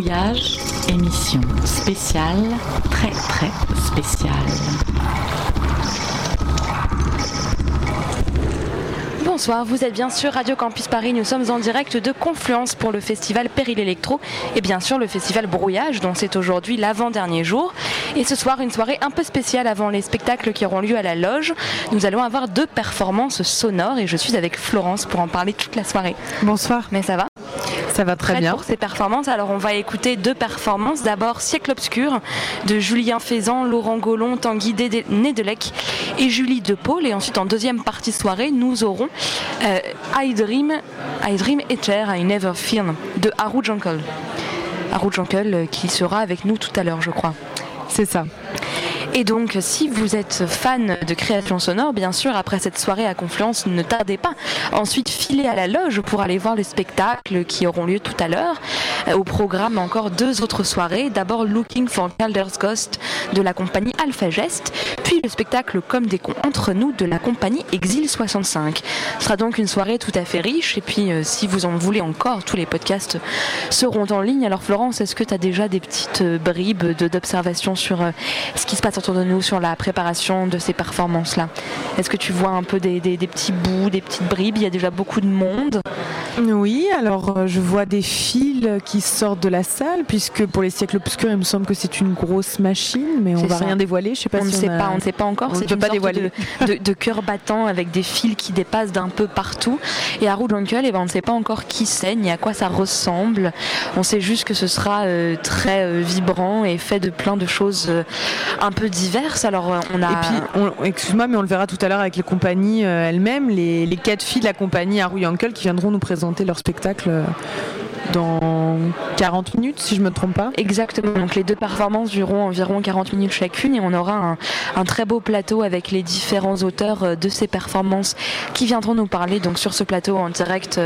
Brouillage, émission spéciale, très très spéciale. Bonsoir, vous êtes bien sûr Radio Campus Paris. Nous sommes en direct de Confluence pour le festival Péril Electro et bien sûr le festival Brouillage, dont c'est aujourd'hui l'avant-dernier jour. Et ce soir, une soirée un peu spéciale avant les spectacles qui auront lieu à la loge. Nous allons avoir deux performances sonores et je suis avec Florence pour en parler toute la soirée. Bonsoir. Mais ça va? Ça va très bien. pour ces performances. Alors on va écouter deux performances. D'abord Siècle obscur de Julien Faisan, Laurent Gollon, Tanguy Nedelec et Julie Paul Et ensuite en deuxième partie de soirée, nous aurons euh, I Dream, I Dream I Never Feel de Haru Jankel. Haru Jankel euh, qui sera avec nous tout à l'heure, je crois. C'est ça. Et donc, si vous êtes fan de création sonore, bien sûr, après cette soirée à Confluence, ne tardez pas. Ensuite, filez à la loge pour aller voir les spectacles qui auront lieu tout à l'heure. Euh, au programme, encore deux autres soirées. D'abord, Looking for Calder's Ghost de la compagnie Alpha Gest, puis le spectacle Comme des cons entre nous de la compagnie Exil 65. Ce sera donc une soirée tout à fait riche. Et puis, euh, si vous en voulez encore, tous les podcasts seront en ligne. Alors, Florence, est-ce que tu as déjà des petites euh, bribes d'observation sur ce qui se passe autour de nous sur la préparation de ces performances-là Est-ce que tu vois un peu des, petits bouts, des petites bribes? Il y a déjà beaucoup de monde. Oui, alors euh, je vois des fils qui sortent de la salle, puisque pour les siècles obscurs, il me semble que c'est une grosse machine, mais on va rien dévoiler. Je sais pas on ne sait pas, on ne sait pas encore. C'est pas dévoiler. De, de, cœur battant avec des fils qui dépassent d'un peu partout. Et à Uncle, eh ben, on ne sait pas encore qui ni à quoi ça ressemble. On sait juste que ce sera euh, très euh, vibrant et fait de plein de choses un peu diverses. Alors, euh, on a. Et puis, excuse-moi, mais on le verra tout à l'heure avec les compagnies euh, elles-mêmes, les, quatre filles de la compagnie Haru Uncle qui viendront nous présenter leur spectacle euh, dans 40 minutes, si je ne me trompe pas. Exactement. Donc les deux performances dureront environ 40 minutes chacune et on aura un, très beau plateau avec les différents auteurs de ces performances qui viendront nous parler donc sur ce plateau en direct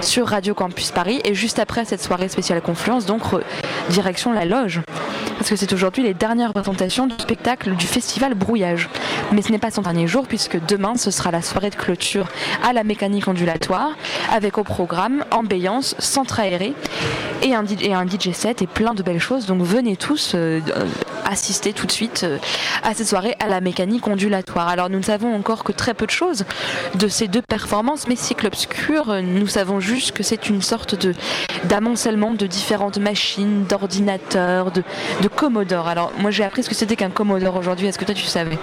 sur Radio Campus Paris. Et juste après cette soirée spéciale Confluence, donc direction la loge parce que c'est aujourd'hui les dernières présentations du spectacle du festival Brouillage. Mais ce n'est pas son dernier jour puisque demain ce sera la soirée de clôture à la mécanique ondulatoire avec au programme ambiance, centre aéré et un, DJ set et plein de belles choses. Donc venez tous euh, euh, assister tout de suite euh, à cette soirée à la mécanique ondulatoire. Alors nous ne savons encore que très peu de choses de ces deux performances, mais Cycle Obscur, nous savons juste que c'est une sorte de d'amoncellement de différentes machines, d'ordinateurs, de Commodore. Alors moi j'ai appris ce que c'était qu'un Commodore aujourd'hui. Est-ce que toi tu savais?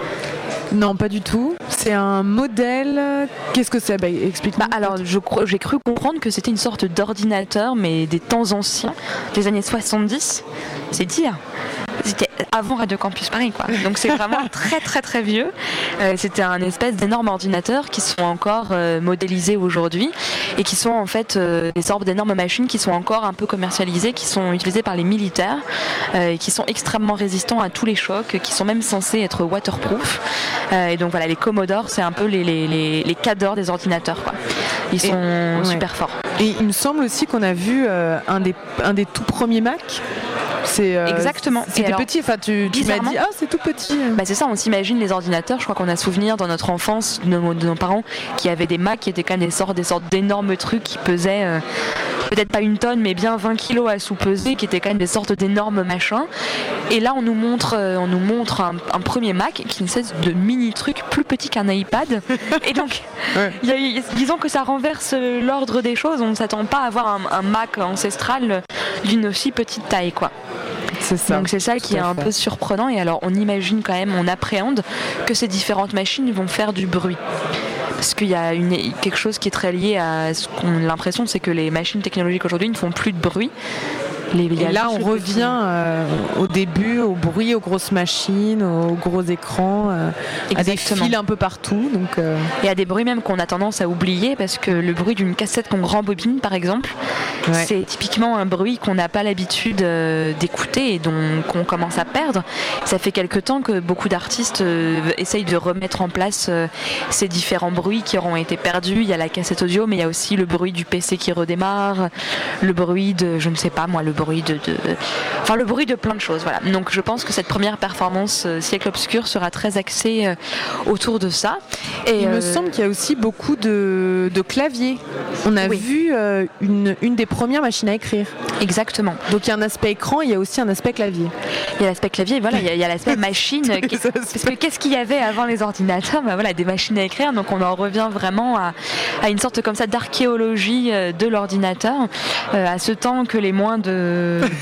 Non, pas du tout. C'est un modèle. Qu'est-ce que c'est? Bah, Explique-moi. Bah, alors, j'ai cru comprendre que c'était une sorte d'ordinateur, mais des temps anciens, des années 70. C'est dire. C'était avant Radio Campus Paris, quoi. Donc c'est vraiment très très très vieux. Euh, c'était un espèce d'énorme ordinateur qui sont encore euh, modélisés aujourd'hui et qui sont en fait euh, des sortes d'énormes machines qui sont encore un peu commercialisées, qui sont utilisées par les militaires, et qui sont extrêmement résistants à tous les chocs, qui sont même censés être waterproof. et donc voilà, les Commodore, c'est un peu les, les, les, cadors des ordinateurs, quoi. Ils sont super forts. Et il me semble aussi qu'on a vu un, des, un des tout premiers Mac c'est euh, exactement. C'était petit. Enfin, tu, m'as dit, ah, c'est tout petit. Bah, c'est ça. On s'imagine les ordinateurs. Je crois qu'on a souvenir dans notre enfance de nos, parents qui avaient des Macs qui étaient quand même des sortes, des sortes d'énormes trucs qui pesaient euh, peut-être pas une tonne, mais bien 20 kilos à sous-peser, qui étaient quand même des sortes d'énormes machins. Et là, on nous montre, euh, on nous montre un, premier Mac qui est une espèce de mini truc plus petit qu'un iPad. Et donc, disons que ça renverse l'ordre des choses. On ne s'attend pas à avoir un, un Mac ancestral d'une aussi petite taille, quoi. Donc c'est ça qui est un peu surprenant. Et alors on imagine quand même, on appréhende que ces différentes machines vont faire du bruit parce qu'il y a quelque chose qui est très lié à ce qu'on a l'impression, c'est que les machines technologiques aujourd'hui ne font plus de bruit. Et là, on revient euh, au début, au bruit, aux grosses machines, aux gros écrans, euh, à des fils un peu partout. Donc, euh. Et à des bruits même qu'on a tendance à oublier parce que le bruit d'une cassette qu'on rembobine, par exemple, c'est typiquement un bruit qu'on n'a pas l'habitude d'écouter et dont qu'on commence à perdre. Ça fait quelque temps que beaucoup d'artistes essayent de remettre en place ces différents bruits qui auront été perdus. Il y a la cassette audio, mais il y a aussi le bruit du PC qui redémarre, le bruit de, je ne sais pas moi, le bruit de, de, enfin le bruit de plein de choses. Voilà. Donc je pense que cette première performance euh, siècle obscur sera très axée euh, autour de ça. Et il me semble qu'il y a aussi beaucoup de, de claviers. On a vu une, une des premières machines à écrire. Exactement. Donc il y a un aspect écran, il y a aussi un aspect clavier. Il y a l'aspect clavier, voilà, il y a, l'aspect machine. parce que qu'est-ce qu'il y avait avant les ordinateurs? Bah, voilà, des machines à écrire. Donc on en revient vraiment à, à une sorte comme ça d'archéologie de l'ordinateur, à ce temps que les moins de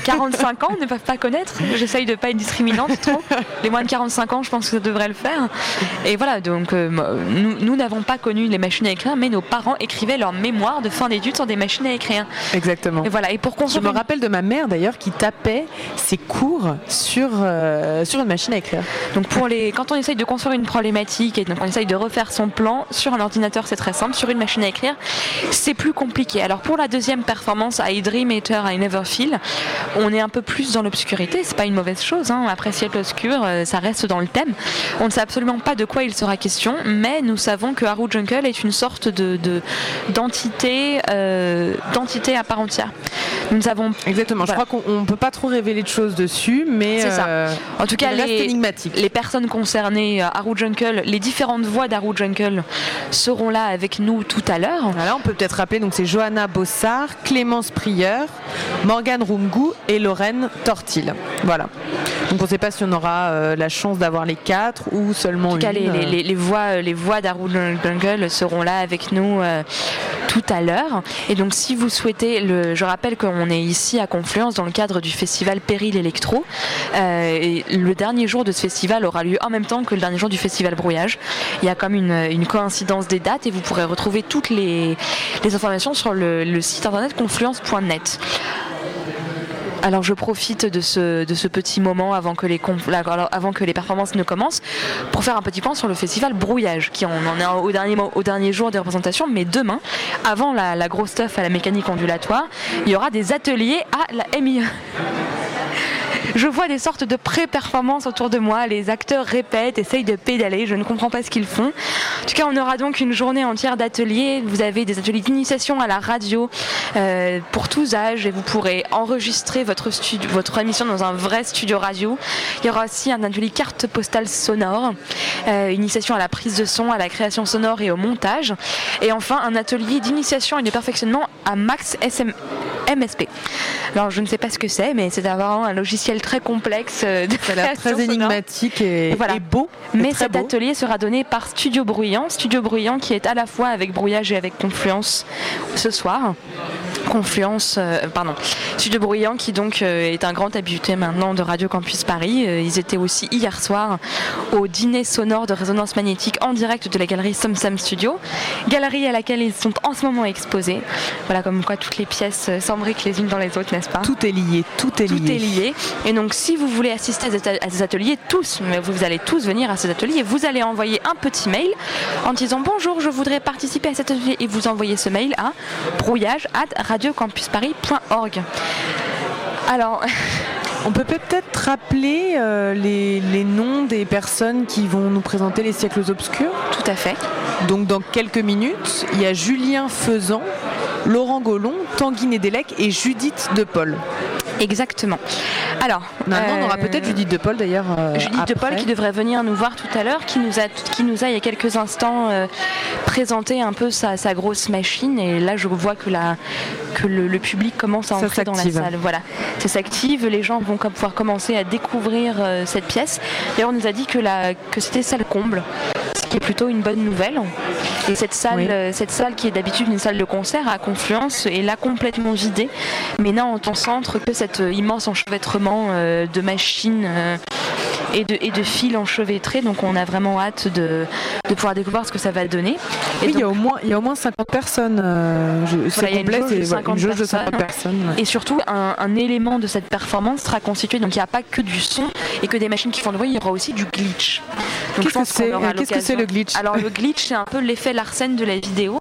45 ans ne peuvent pas connaître. J'essaye de pas être discriminante trop. Les moins de 45 ans, je pense que ça devrait le faire. Et voilà, donc euh, nous n'avons pas connu les machines à écrire, mais nos parents écrivaient leur mémoire de fin d'études sur des machines à écrire. Exactement. Et voilà. Et pour Je me rappelle de ma mère d'ailleurs qui tapait ses cours sur, euh, sur une machine à écrire. Donc pour les, quand on essaye de construire une problématique et donc on essaye de refaire son plan sur un ordinateur, c'est très simple. Sur une machine à écrire, c'est plus compliqué. Alors pour la deuxième performance, I Dream Eater, I Never Feel, on est un peu plus dans l'obscurité. C'est pas une mauvaise chose. Hein. Après Siècle Obscur, euh, ça reste dans le thème. On ne sait absolument pas de quoi il sera question, mais nous savons que Haru Jungle est une sorte de d'entité euh, d'entité à part entière. Nous avons exactement. Je crois qu'on ne peut pas trop révéler de choses dessus, mais c'est ça. Euh, en tout cas, les, les personnes concernées, Haru Jungle, les différentes voix d'Haru Jungle seront là avec nous tout à l'heure. Voilà, on peut peut-être rappeler donc c'est Johanna Bossard, Clémence Prieur, Morgane Rumgou et Lorraine Tortil. Voilà. Donc on ne sait pas si on aura euh, la chance d'avoir les quatre ou seulement en tout cas, les, les, les, voix, les voix Jungle seront là avec nous euh, tout à l'heure. Et donc si vous souhaitez, le, je rappelle qu'on est ici à Confluence dans le cadre du festival Péril Electro. Euh, et le dernier jour de ce festival aura lieu en même temps que le dernier jour du festival Brouillage. Il y a comme une, une coïncidence des dates et vous pourrez retrouver toutes les, les informations sur le, le site internet confluence.net. Alors je profite de ce, petit moment avant que, les performances ne commencent pour faire un petit point sur le festival Brouillage, qui en, en est au dernier, au dernier jour des représentations, mais demain, avant la, la grosse stuff à la mécanique ondulatoire, il y aura des ateliers à la MIE je vois des sortes de pré-performances autour de moi. Les acteurs répètent, essayent de pédaler. Je ne comprends pas ce qu'ils font. En tout cas, on aura donc une journée entière d'ateliers. Vous avez des ateliers d'initiation à la radio euh, pour tous âges et vous pourrez enregistrer votre, studio, votre émission dans un vrai studio radio. Il y aura aussi un atelier carte postale sonore, euh, initiation à la prise de son, à la création sonore et au montage. Et enfin, un atelier d'initiation et de perfectionnement à Max SM, MSP. Alors, je ne sais pas ce que c'est, mais c'est vraiment un logiciel très complexe. Euh, de Ça a l'air très énigmatique et, voilà. et beau. Mais cet beau. atelier sera donné par Studio Bruyant. Studio Bruyant qui est à la fois avec Brouillage et avec Confluence ce soir. Confluence, euh, pardon, Studio Bruyant qui donc euh, est un grand habitué maintenant de Radio Campus Paris. Euh, ils étaient aussi hier soir au dîner sonore de résonance magnétique en direct de la galerie Sam Sam Studio, galerie à laquelle ils sont en ce moment exposés. Voilà comme quoi toutes les pièces euh, s'embriquent les unes dans les autres, n'est-ce pas? Tout est lié, tout est tout lié. est lié. Et donc, si vous voulez assister à ces- à ces ateliers, tous, mais vous allez tous venir à ces ateliers, vous allez envoyer un petit mail en disant bonjour, je voudrais participer à cet atelier, et vous envoyez ce mail à brouillage at radiocampusparis.org. Alors, On peut peut-être rappeler euh, les, les noms des personnes qui vont nous présenter les siècles obscurs? tout à fait. Donc dans quelques minutes, il y a Julien Faisan, Laurent Gollon, Tanguy Nédélec et Judith De Paul. Exactement. Alors, Maintenant, on aura euh, peut-être Judith De Paul d'ailleurs. euh, Judith De Paul après. qui devrait venir nous voir tout à l'heure, qui nous a, qui nous a il y a quelques instants euh, présenté un peu sa, sa grosse machine. Et là, je vois que, la, que le, le public commence à Ça entrer dans la salle. Voilà, ça s'active. Les gens vont comme pouvoir commencer à découvrir euh, cette pièce. D'ailleurs, on nous a dit que, la, que c'était salle comble, qui est plutôt une bonne nouvelle. Et cette salle, Oui. euh, cette salle qui est d'habitude une salle de concert à Confluence est là complètement vidée, mais n'a en ton centre que cet euh, immense enchevêtrement euh, de machines et, de, et de fils enchevêtrés. Donc on a vraiment hâte de, de pouvoir découvrir ce que ça va donner. Et Oui, il y, a au moins, il y a au moins 50 personnes. euh, c'est Voilà, une complet, de c'est voilà, 50 une jauge de 50 personnes. ouais. Et surtout, un, un élément de cette performance sera constitué, donc il n'y a pas que du son et que des machines qui font le bruit, il y aura aussi du glitch. Donc, Qu'est-ce que c'est que c'est l'occasion- le glitch? Alors le glitch, c'est un peu l'effet Larsen de la vidéo.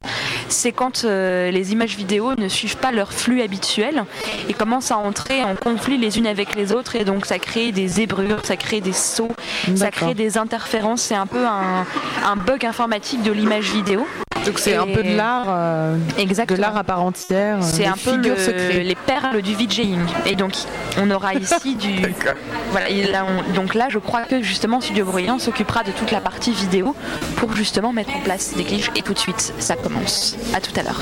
C'est quand euh, les images vidéo ne suivent pas leur flux habituel et commencent à entrer en conflit les unes avec les autres et donc ça crée des zébrures, ça crée des sauts, ça crée des interférences. C'est un peu un, un bug informatique de l'image vidéo. Donc c'est un peu de l'art, euh, de l'art à part entière. euh, C'est un peu le- les perles du VJing. Et donc, on aura ici du. Voilà, et là, on- donc là, je crois que justement, Studio Bruyant s'occupera de toute la partie vidéo pour justement mettre en place des clichés. Et tout de suite, ça commence. À tout à l'heure.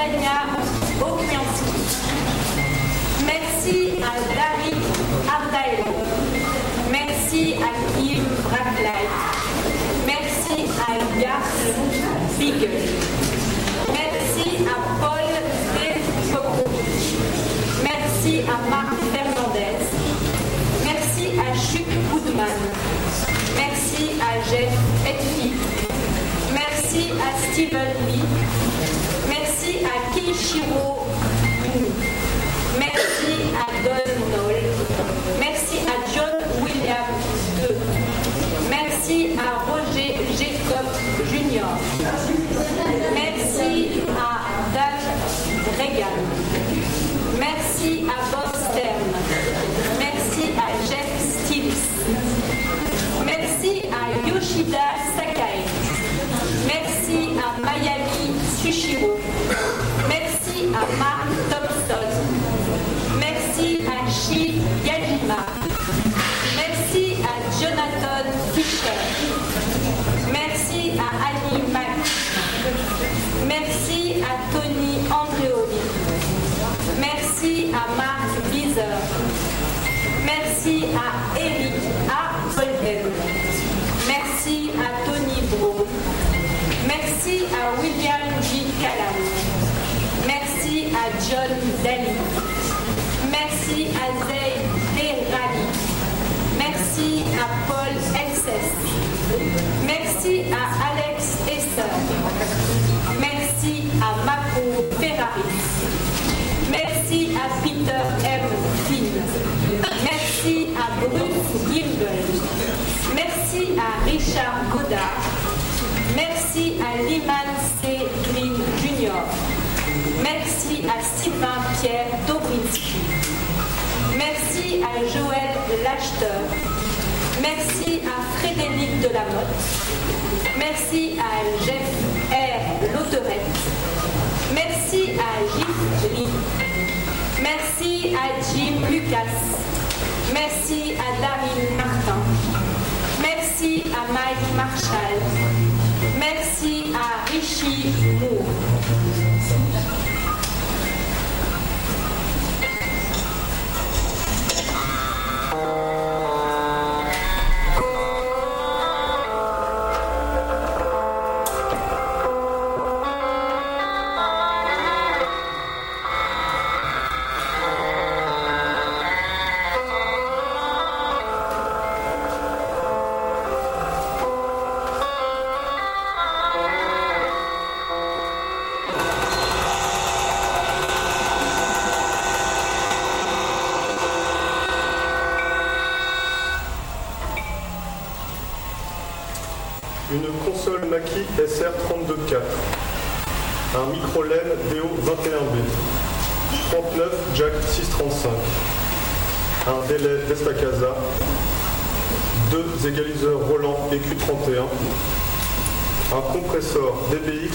Tania. Merci à David Ardael. Merci à Kim Bracklight. Merci à Yas Beagle. Merci à Paul Despoco. Merci à Marc Fernandez. Merci à Chuck Goodman. Merci à Jeff Etty. Merci à Steven Lee. À. Merci à Don. Merci à John William II. Merci à Roger Jacob Jr. Merci à Dan Regan. Merci à Bob Stern. Merci à Jeff Stills. Merci à Yoshida à Mark Thompson. Merci à Shi Yajima. Merci à Jonathan Fisher. Merci à Annie Mack. Merci à Tony Andreoli. Merci à Mark Bizer. Merci à Eric A. Golden. Merci à Tony Bro. Merci à William John Daly. Merci à Zayd Terrali. Merci à Paul Elses. Merci à Alex Esser. Merci à Mako Ferraris. Merci à Peter M. Finn. Merci à Bruce Gilbert. Merci à Richard Godard. Merci à Lyman C. Green Jr. Merci à Sylvain Pierre Dobrinski. Merci à Joël Lachter. Merci à Frédéric Delamotte. Merci à Jeff R. Lauterette. Merci à Gilles Lee. Merci à Jim Lucas. Merci à Daryl Martin. Merci à Mike Marshall. Merci à Richie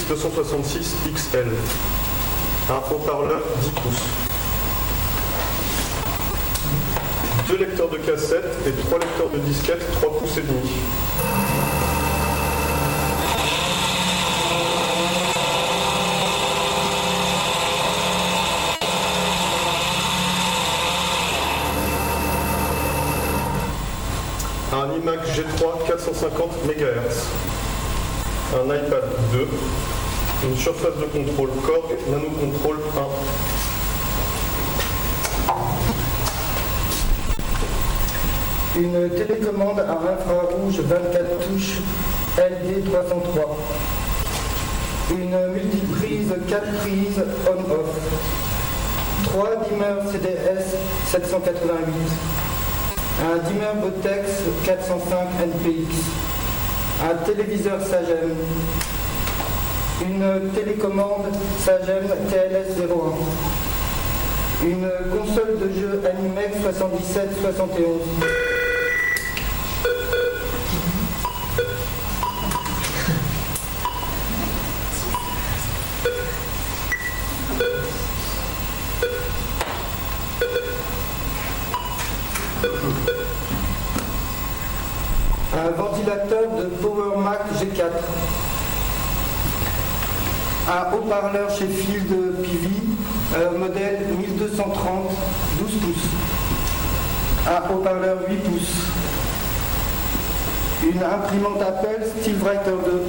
266 XL, un haut-parleur 10 pouces, deux lecteurs de cassette et trois lecteurs de disquette 3 pouces et demi. un iMac G3 450 MHz, un iPad 2, une surface de contrôle Korg Nano Control 1. Une télécommande à infrarouge 24 touches LD303. Une multiprise 4 prises on-off. 3 dimmers CDS 788 un dimmer Botex 405 NPX, un téléviseur Sagem, une télécommande Sagem TLS01, une console de jeu Animex 7771. Haut-parleur chez Field PV, euh, modèle 1230 12 pouces, un haut-parleur 8 pouces, une imprimante Apple Steelwriter 2.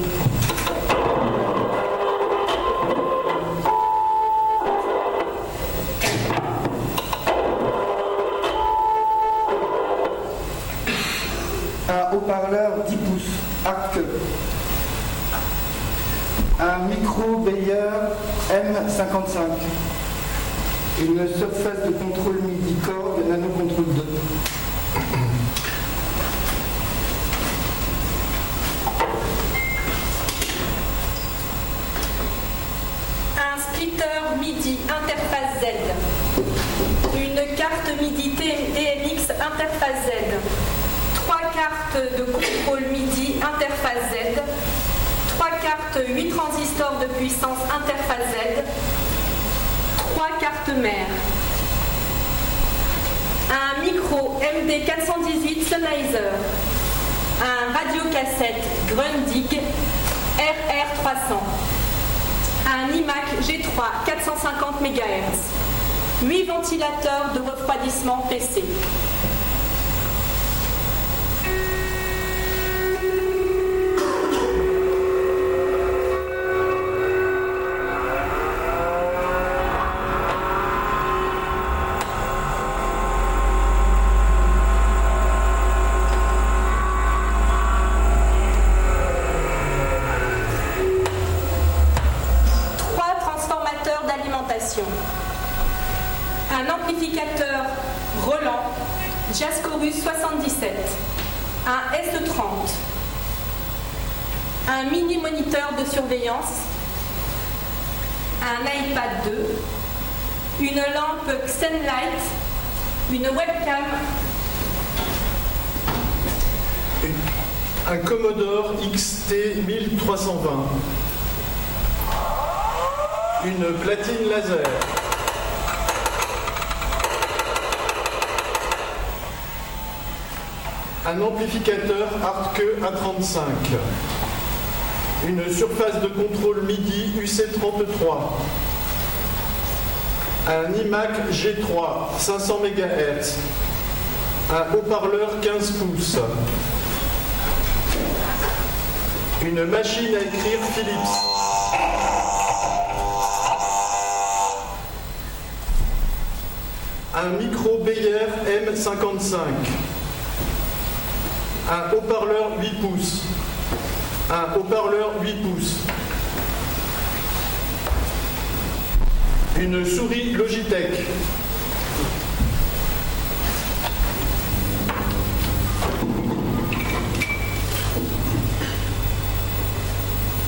un haut-parleur 10 pouces, Arc. Un micro Bayer M55. Une surface de contrôle MIDI Core de Nano Control 2. Un splitter MIDI interface Z. Une carte MIDI DMX interface Z. Trois cartes de contrôle MIDI interface Z. Trois cartes 8 transistors de puissance interface Z. Trois cartes mères. Un micro MD418 Sennheiser. Un radiocassette Grundig RR300 un iMac G3 450 MHz, 8 ventilateurs de refroidissement PC. Amplificateur Artke A35. Une surface de contrôle MIDI UC33. Un iMac G3 500 MHz. Un haut-parleur 15 pouces. Une machine à écrire Philips. Un micro Beyer M55. Un haut-parleur 8 pouces. Un haut-parleur 8 pouces. Une souris Logitech.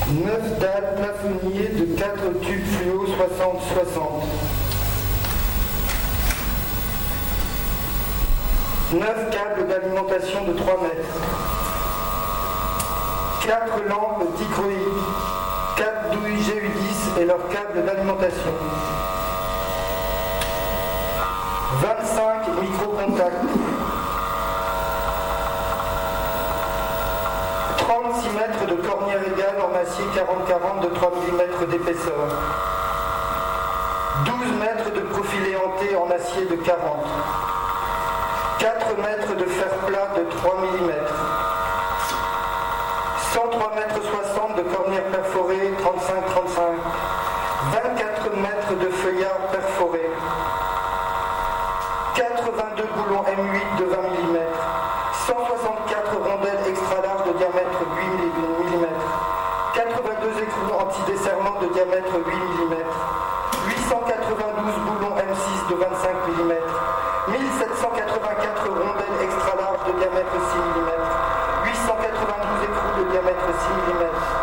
9 dalles plafonniers de 4 tubes fluo 60-60. 9 câbles d'alimentation de 3 mètres. 4 lampes dichroïques, 4 douilles GU10 et leurs câbles d'alimentation. 25 micro-contacts. 36 mètres de cornière égale en acier 40-40 de 3 mm d'épaisseur. 12 mètres de profil éhanté en acier de 40. 4 mètres de fer plat de 3 mm. 103 mètres 60 de cornière perforée 35-35. 24 mètres de feuillard perforé. 82 boulons M8 de 20 mm. 164 rondelles extra larges de diamètre 8 mm. 82 écrous anti-desserrement de diamètre 8 mm. 892 boulons M6 de 25 mm. 1784 rondelles extra larges de diamètre 6 mm. 892 écrous de diamètre 6 mm.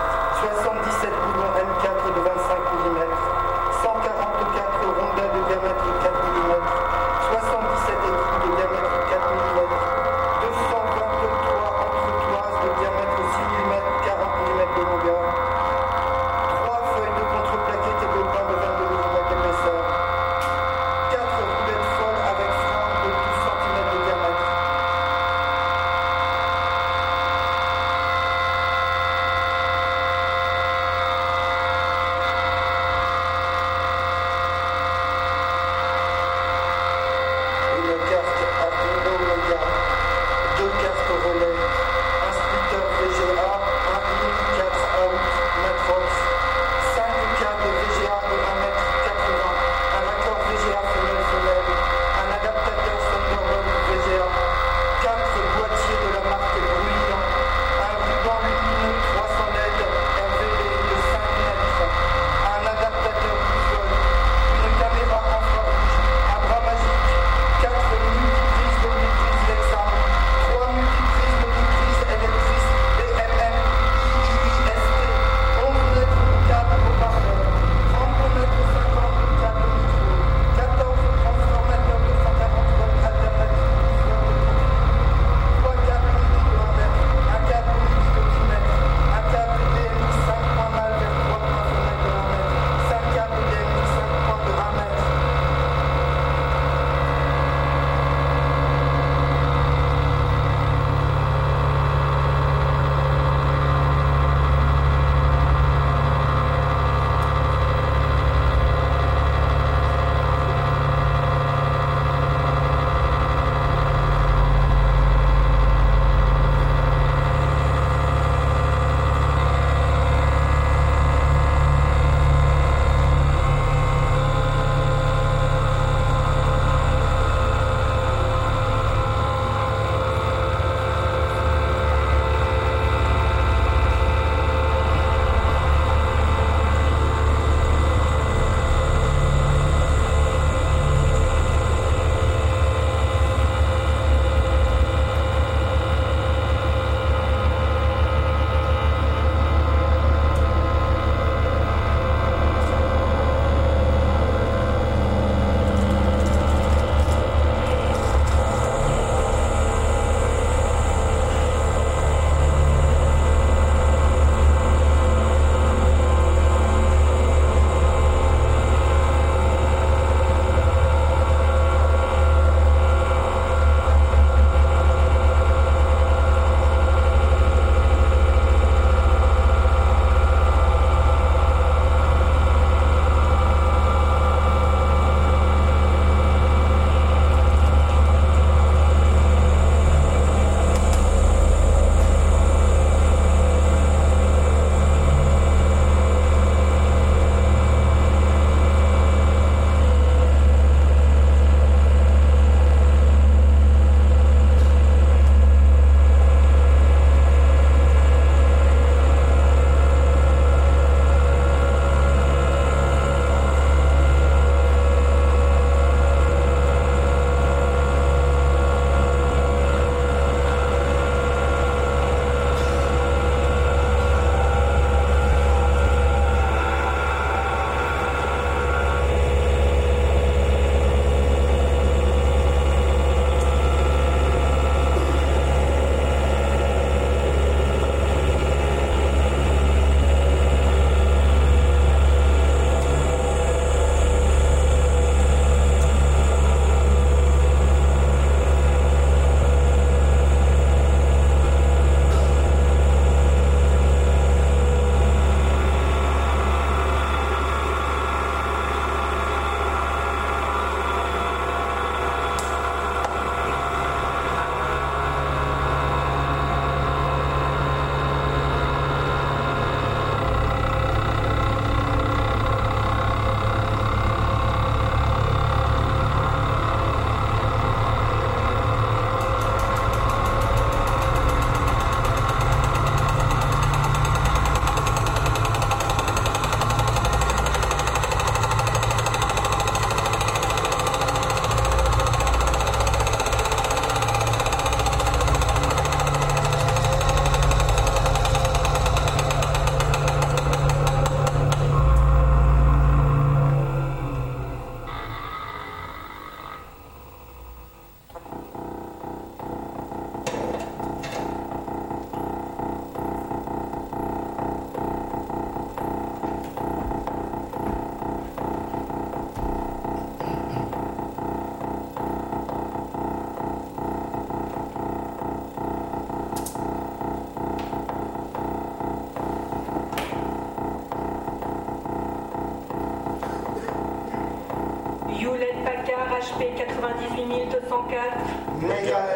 HP 98204, mégahertz, Earthskit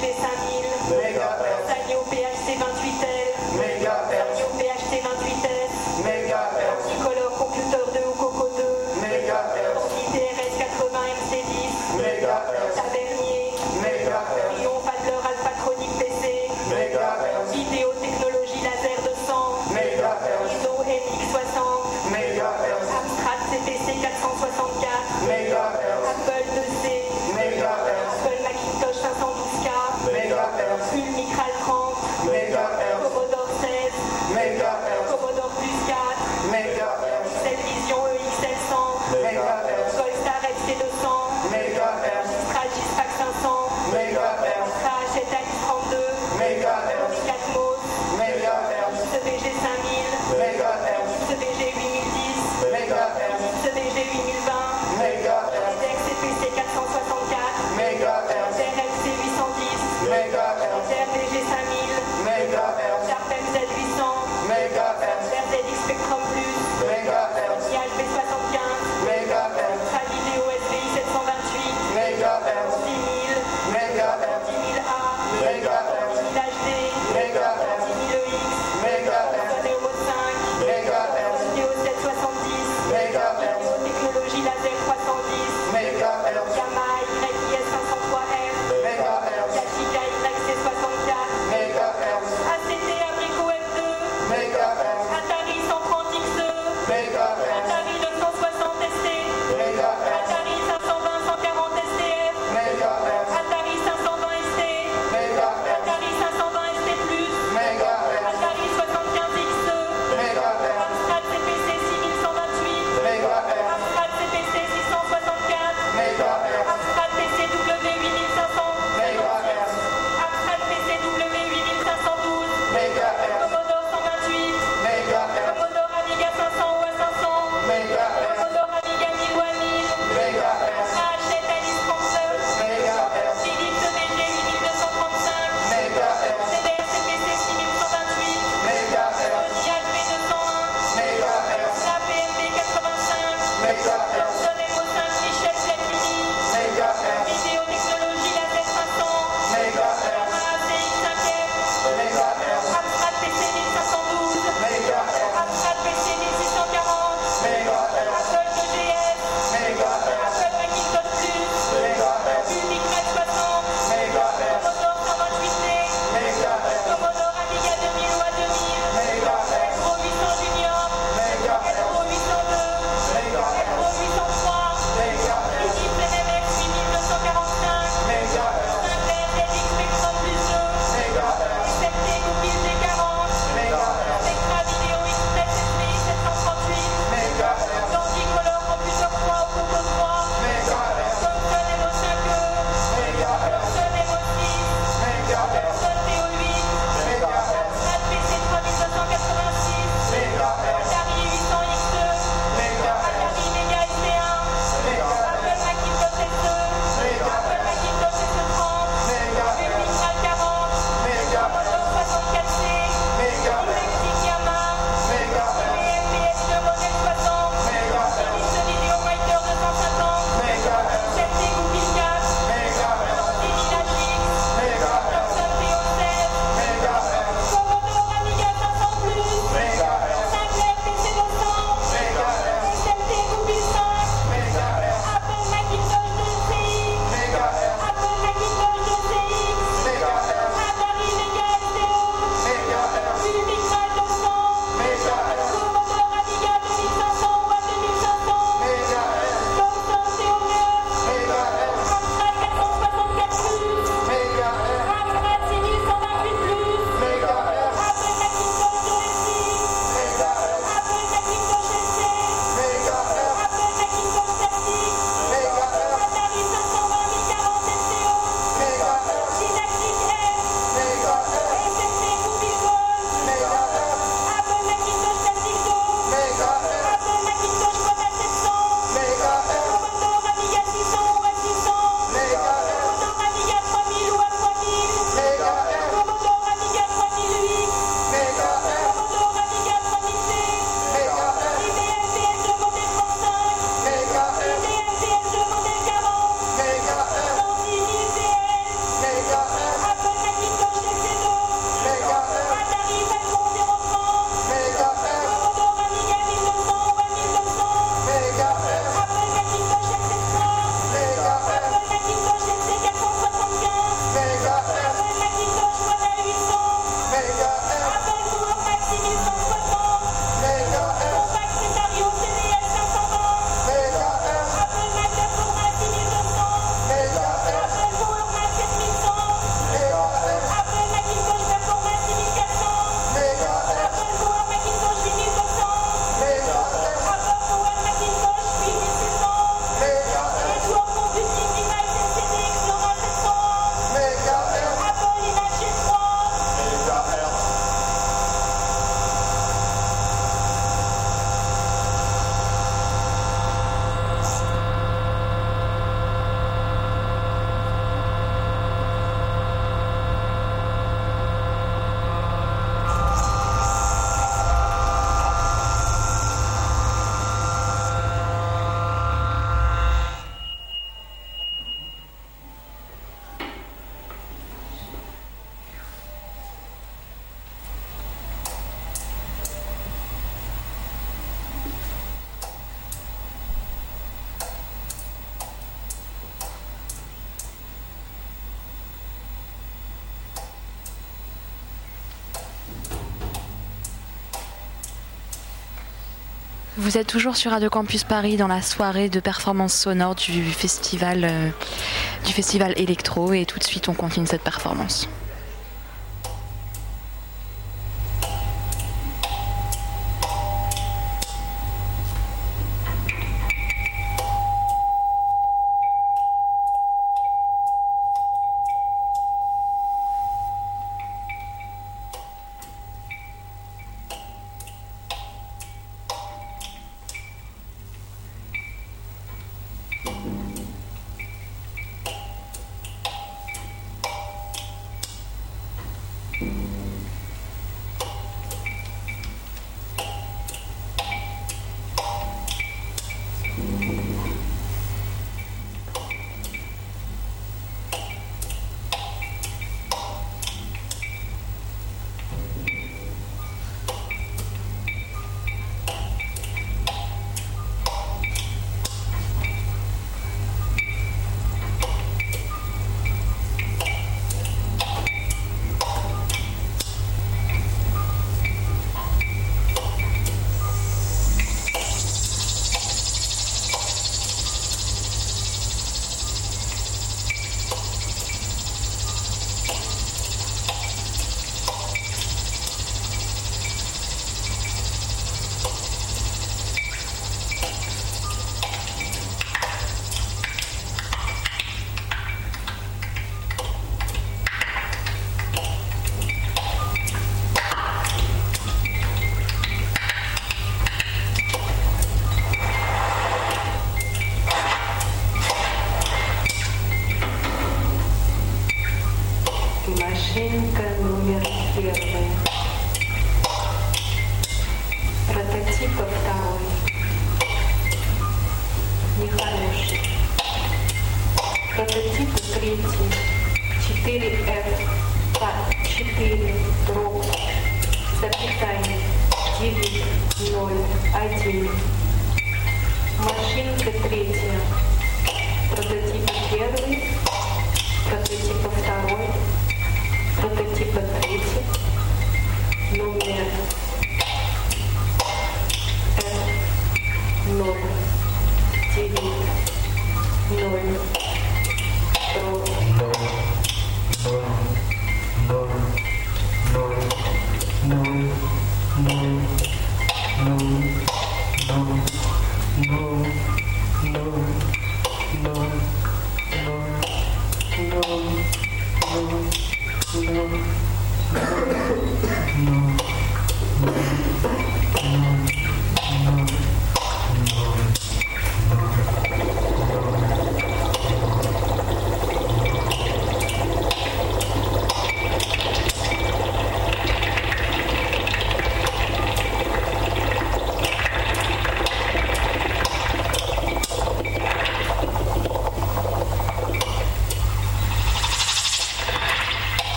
desde San Vous êtes toujours sur Radio Campus Paris dans la soirée de performance sonore du festival, euh, du festival électro et tout de suite on continue cette performance.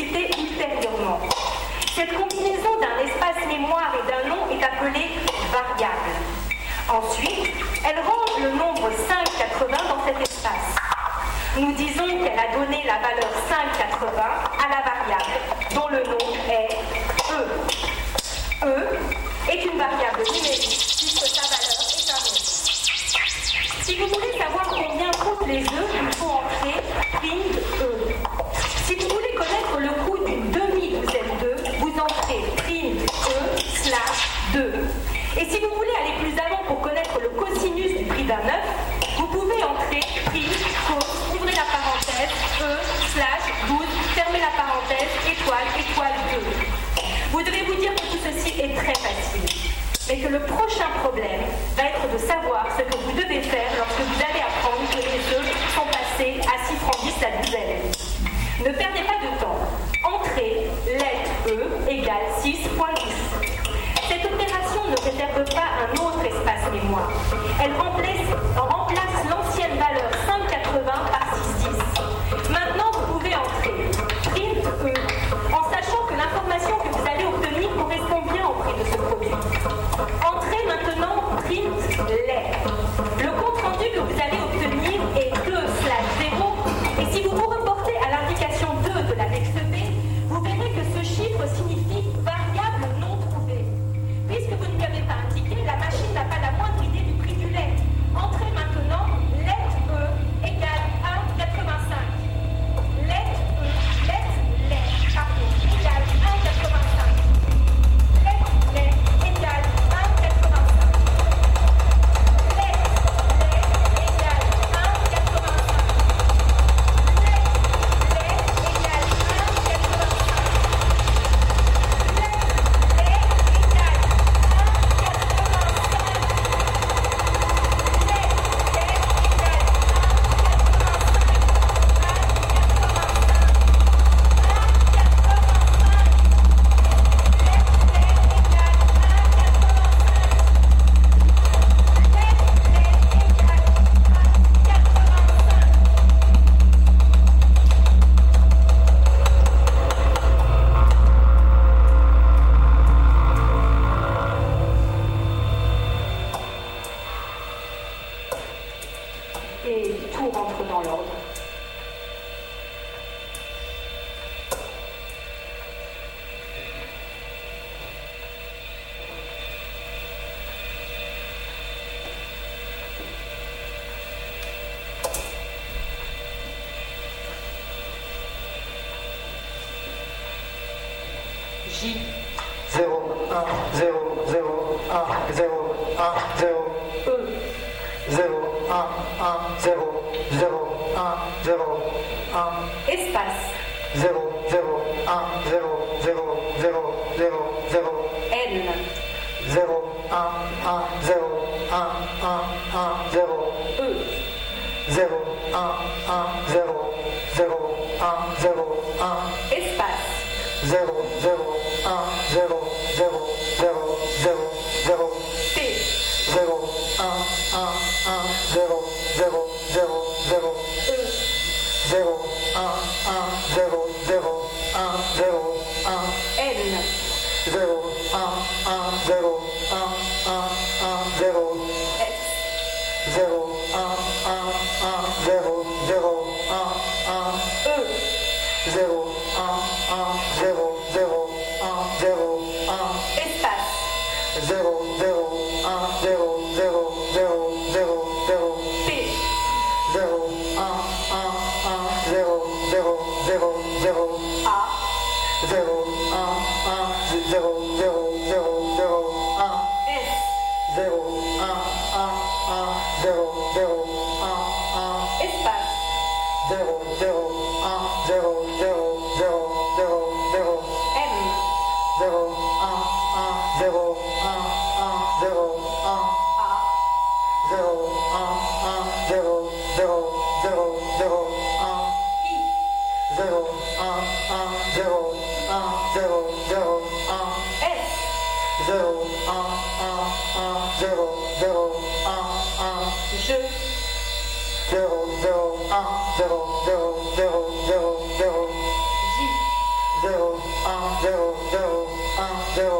discuter ultérieurement. Cette combinaison d'un espace mémoire et d'un nom est appelée variable. Ensuite, elle range le nombre 580 dans cet espace. Nous disons qu'elle a donné la valeur 580 à la variable, dont le nom est E. E est une variable numérique, puisque sa valeur est un nombre. Si vous voulez savoir combien coûtent les œufs, étoile, étoile. Vous devez vous dire que tout ceci est très facile, mais que le prochain problème va être de savoir ce que vous devez faire lorsque vous allez apprendre que les jeux sont passés à 6 francs 10 la douzaine. Ne perdez pas de temps. Entrée, lettre E égale 6.10. Cette opération ne réserve pas un autre espace mémoire. Elle remplace, 1, 0, 1,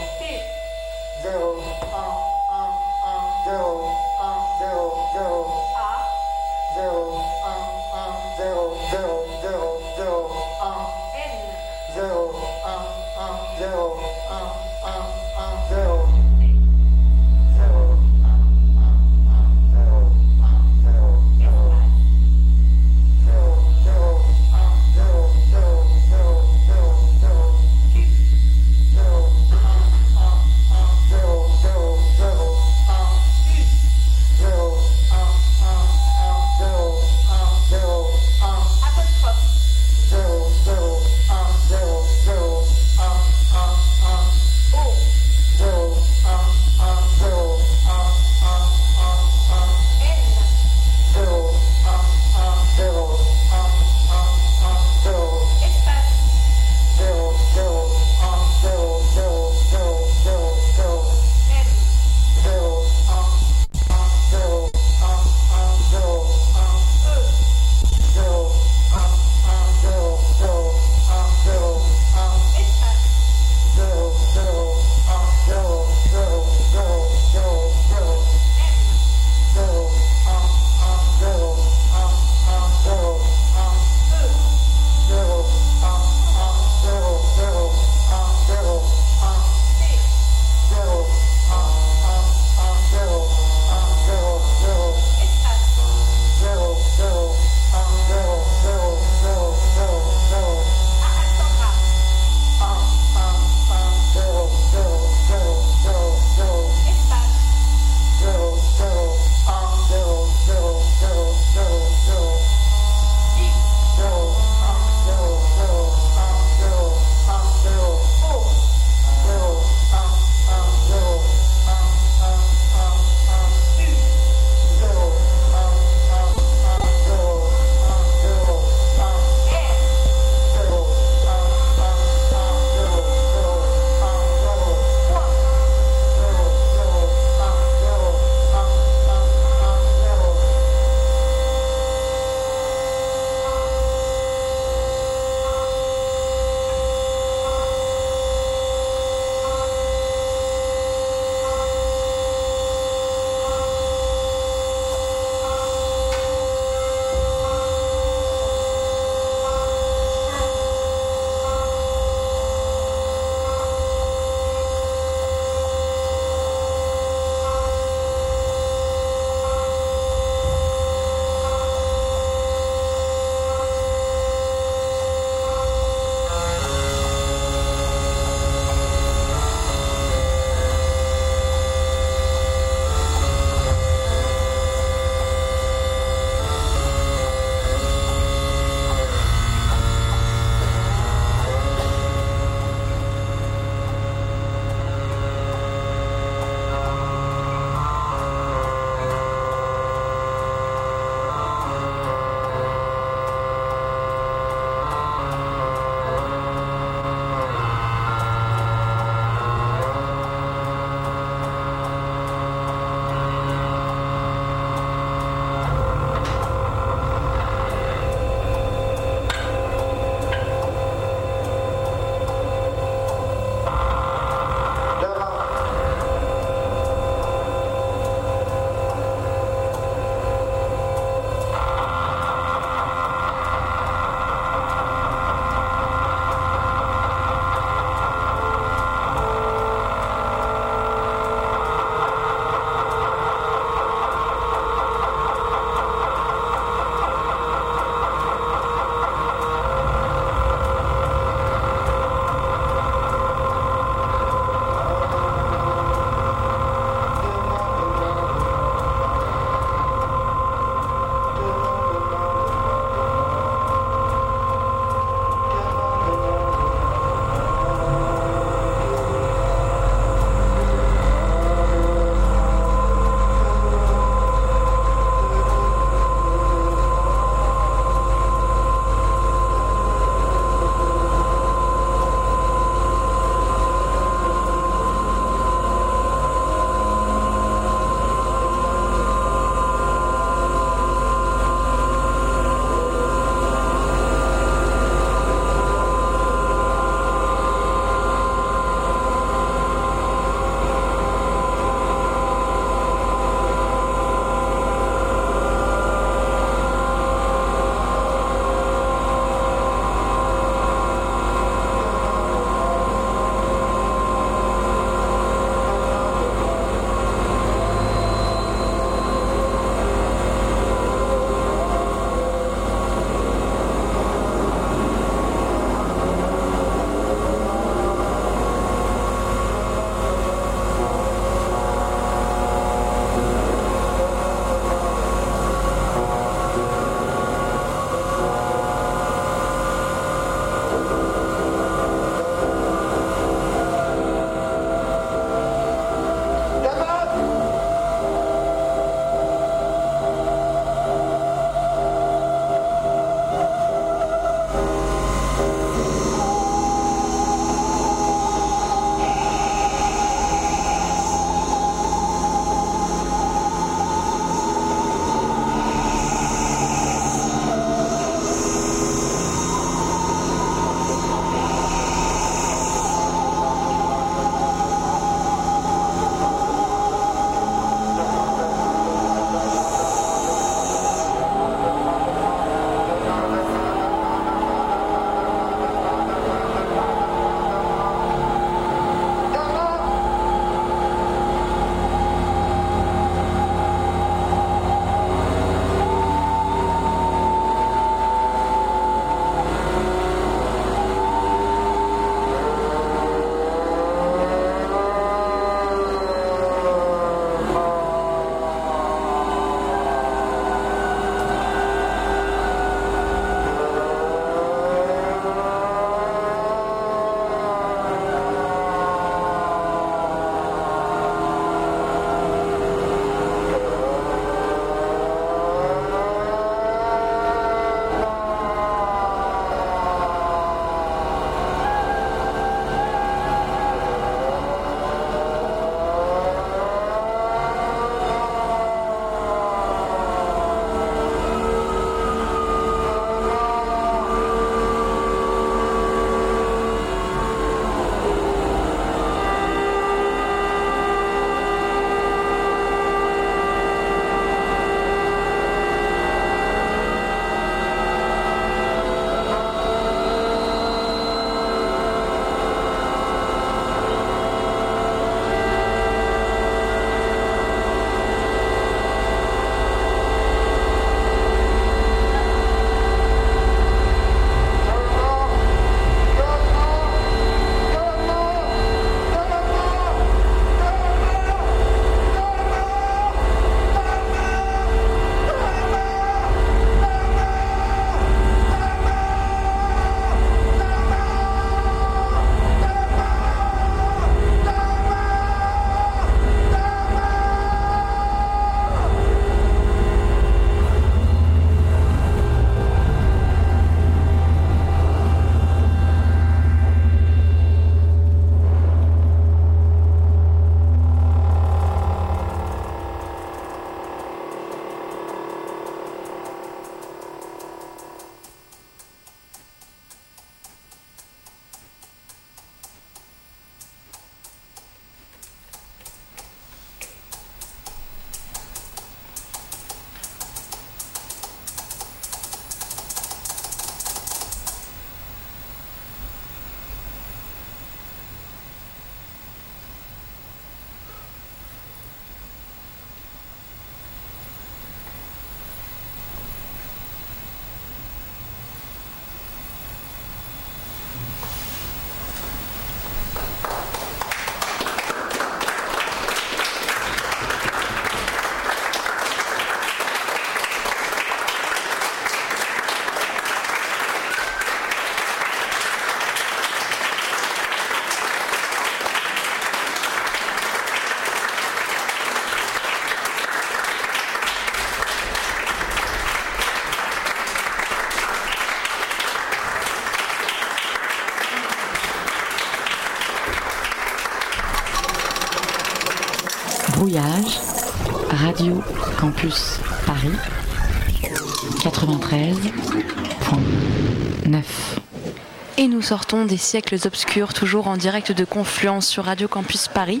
sortons des siècles obscurs, toujours en direct de Confluence sur Radio Campus Paris,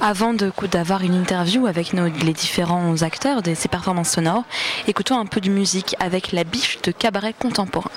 avant d'avoir une interview avec les différents acteurs de ces performances sonores. Écoutons un peu de musique avec la biche de cabaret contemporain.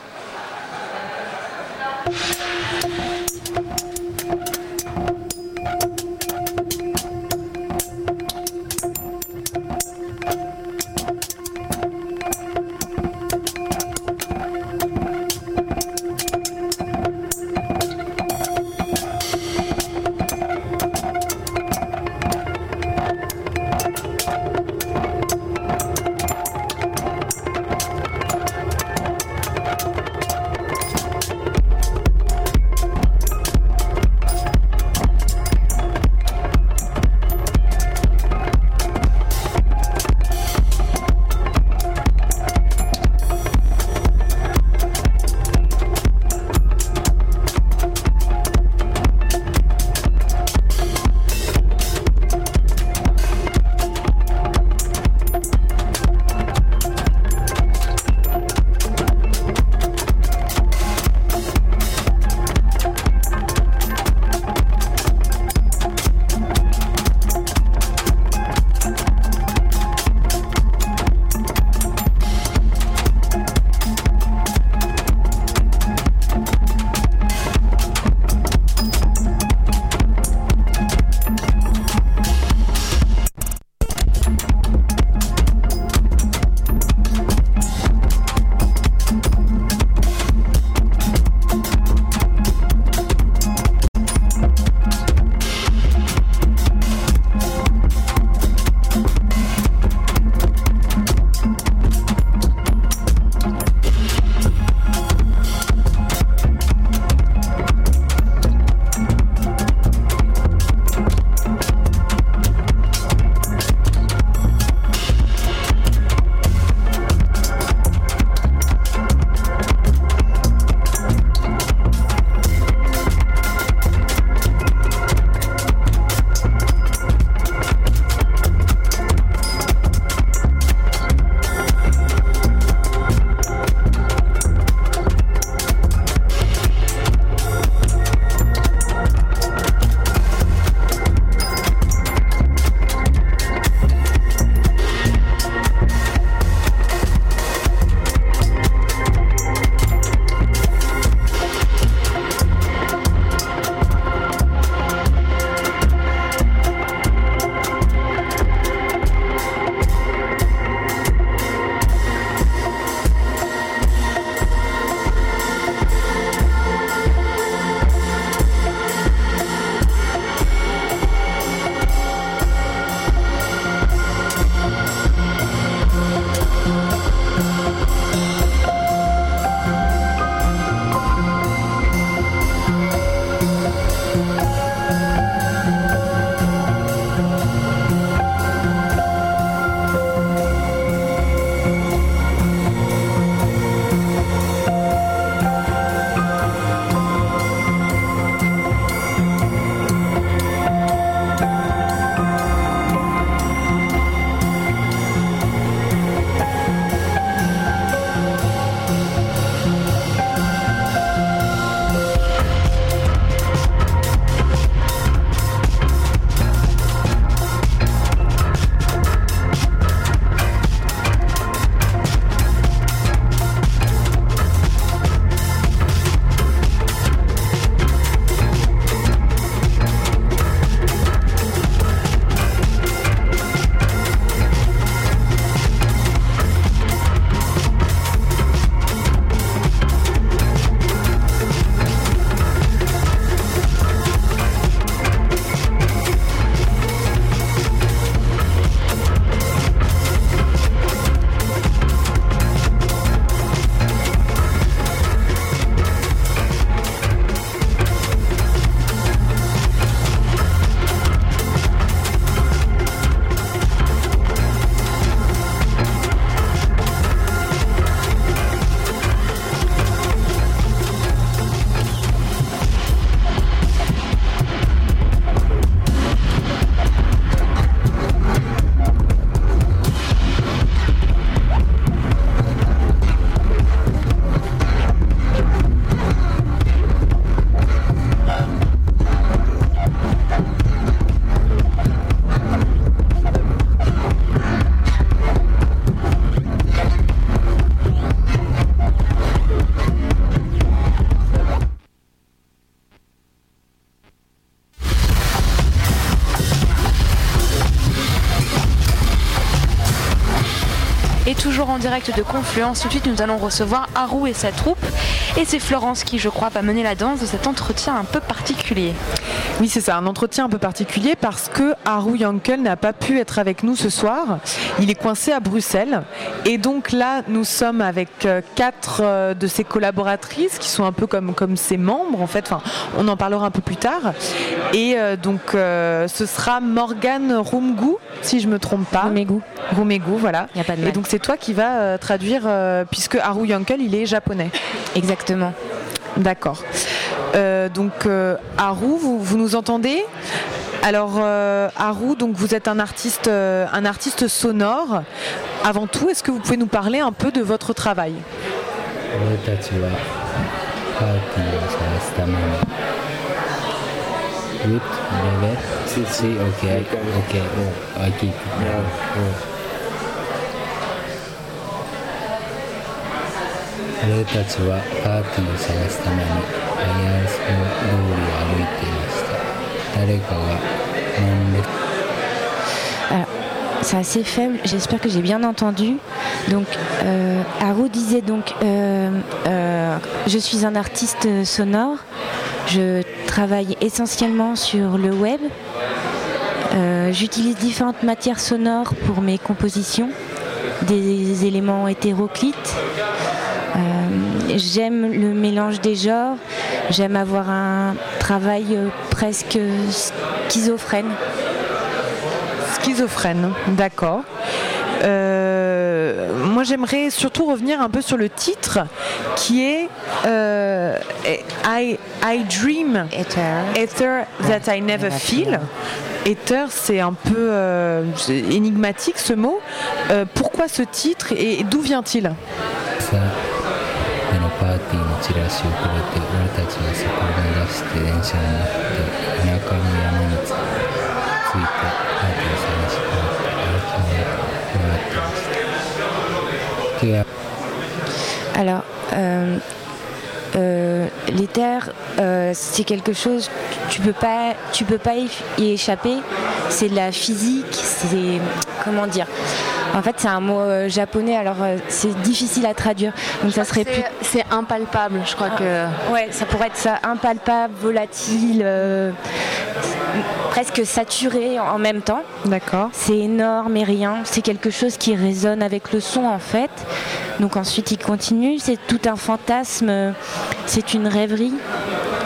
Toujours en direct de Confluence. Tout de suite, nous allons recevoir Haru et sa troupe. Et c'est Florence qui, je crois, va mener la danse de cet entretien un peu particulier. Oui, c'est ça, un entretien un peu particulier parce que Haru Yankel n'a pas pu être avec nous ce soir. Il est coincé à Bruxelles. Et donc là, nous sommes avec euh, quatre euh, de ses collaboratrices qui sont un peu comme, comme ses membres, en fait. Enfin, on en parlera un peu plus tard. Et euh, donc, euh, ce sera Morgane Rumgu, si je me trompe pas. Rumegu. Romego, voilà. A pas de. Et donc c'est toi qui vas euh, traduire, euh, puisque Haru Yankel, il est japonais. Exactement. D'accord. Euh, donc Haru, vous, nous entendez? Alors Haru, donc vous êtes un artiste, un artiste sonore. Avant tout, est-ce que vous pouvez nous parler un peu de votre travail? 俺たちはパーティーを探すためにアイアンスの通りを歩いていました誰かが何で C'est assez faible, j'espère que j'ai bien entendu. Donc, euh, Haru disait donc euh, euh, Je suis un artiste sonore, je travaille essentiellement sur le web. Euh, J'utilise différentes matières sonores pour mes compositions, des éléments hétéroclites. euh, j'aime le mélange des genres, j'aime avoir un travail euh, presque schizophrène. Schizophrène, d'accord. Euh, moi, j'aimerais surtout revenir un peu sur le titre qui est euh, I, I Dream Ether. Ether That I Never Feel. Ether, c'est un peu euh, énigmatique ce mot. Euh, pourquoi ce titre et d'où vient-il? チラシをくれて俺たちはそこを目指して電車に乗って田舎の山に着いてパーティーを探し回って歩き回ってましたで Alors, euh, euh, l'éther, euh, c'est quelque chose, tu peux pas, tu peux pas y y échapper. C'est de la physique, c'est comment dire. En fait, c'est un mot euh, japonais, alors euh, c'est difficile à traduire. Donc ça serait plus. C'est impalpable, je crois que. Ouais, ça pourrait être ça, impalpable, volatile, euh, presque saturé en même temps. D'accord. C'est énorme et rien. C'est quelque chose qui résonne avec le son en fait. Donc ensuite il continue. C'est tout un fantasme. C'est une rêverie.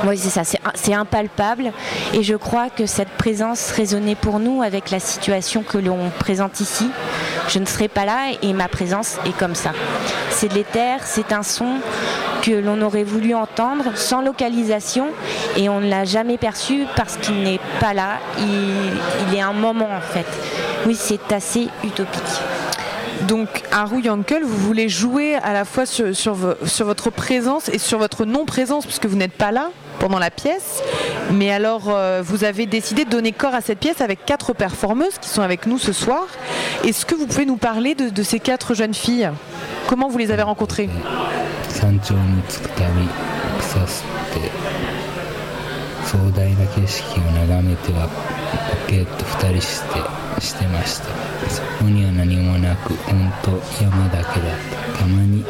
Oui, c'est ça. C'est c'est impalpable. Et je crois que cette présence résonnait pour nous avec la situation que l'on présente ici. Je ne serai pas là et ma présence est comme ça. C'est de l'éther. C'est un son que l'on aurait voulu entendre sans localisation et on ne l'a jamais perçu parce qu'il n'est pas là, il, il est un moment en fait. Oui, c'est assez utopique. Donc, Haru Yankel, vous voulez jouer à la fois sur, sur votre présence et sur votre non-présence, puisque vous n'êtes pas là pendant la pièce. Mais alors, euh, vous avez décidé de donner corps à cette pièce avec quatre performeuses qui sont avec nous ce soir. Est-ce que vous pouvez nous parler de, de ces quatre jeunes filles? Comment vous les avez rencontrées? してました。そこには何もなく本当山だけだった。たまに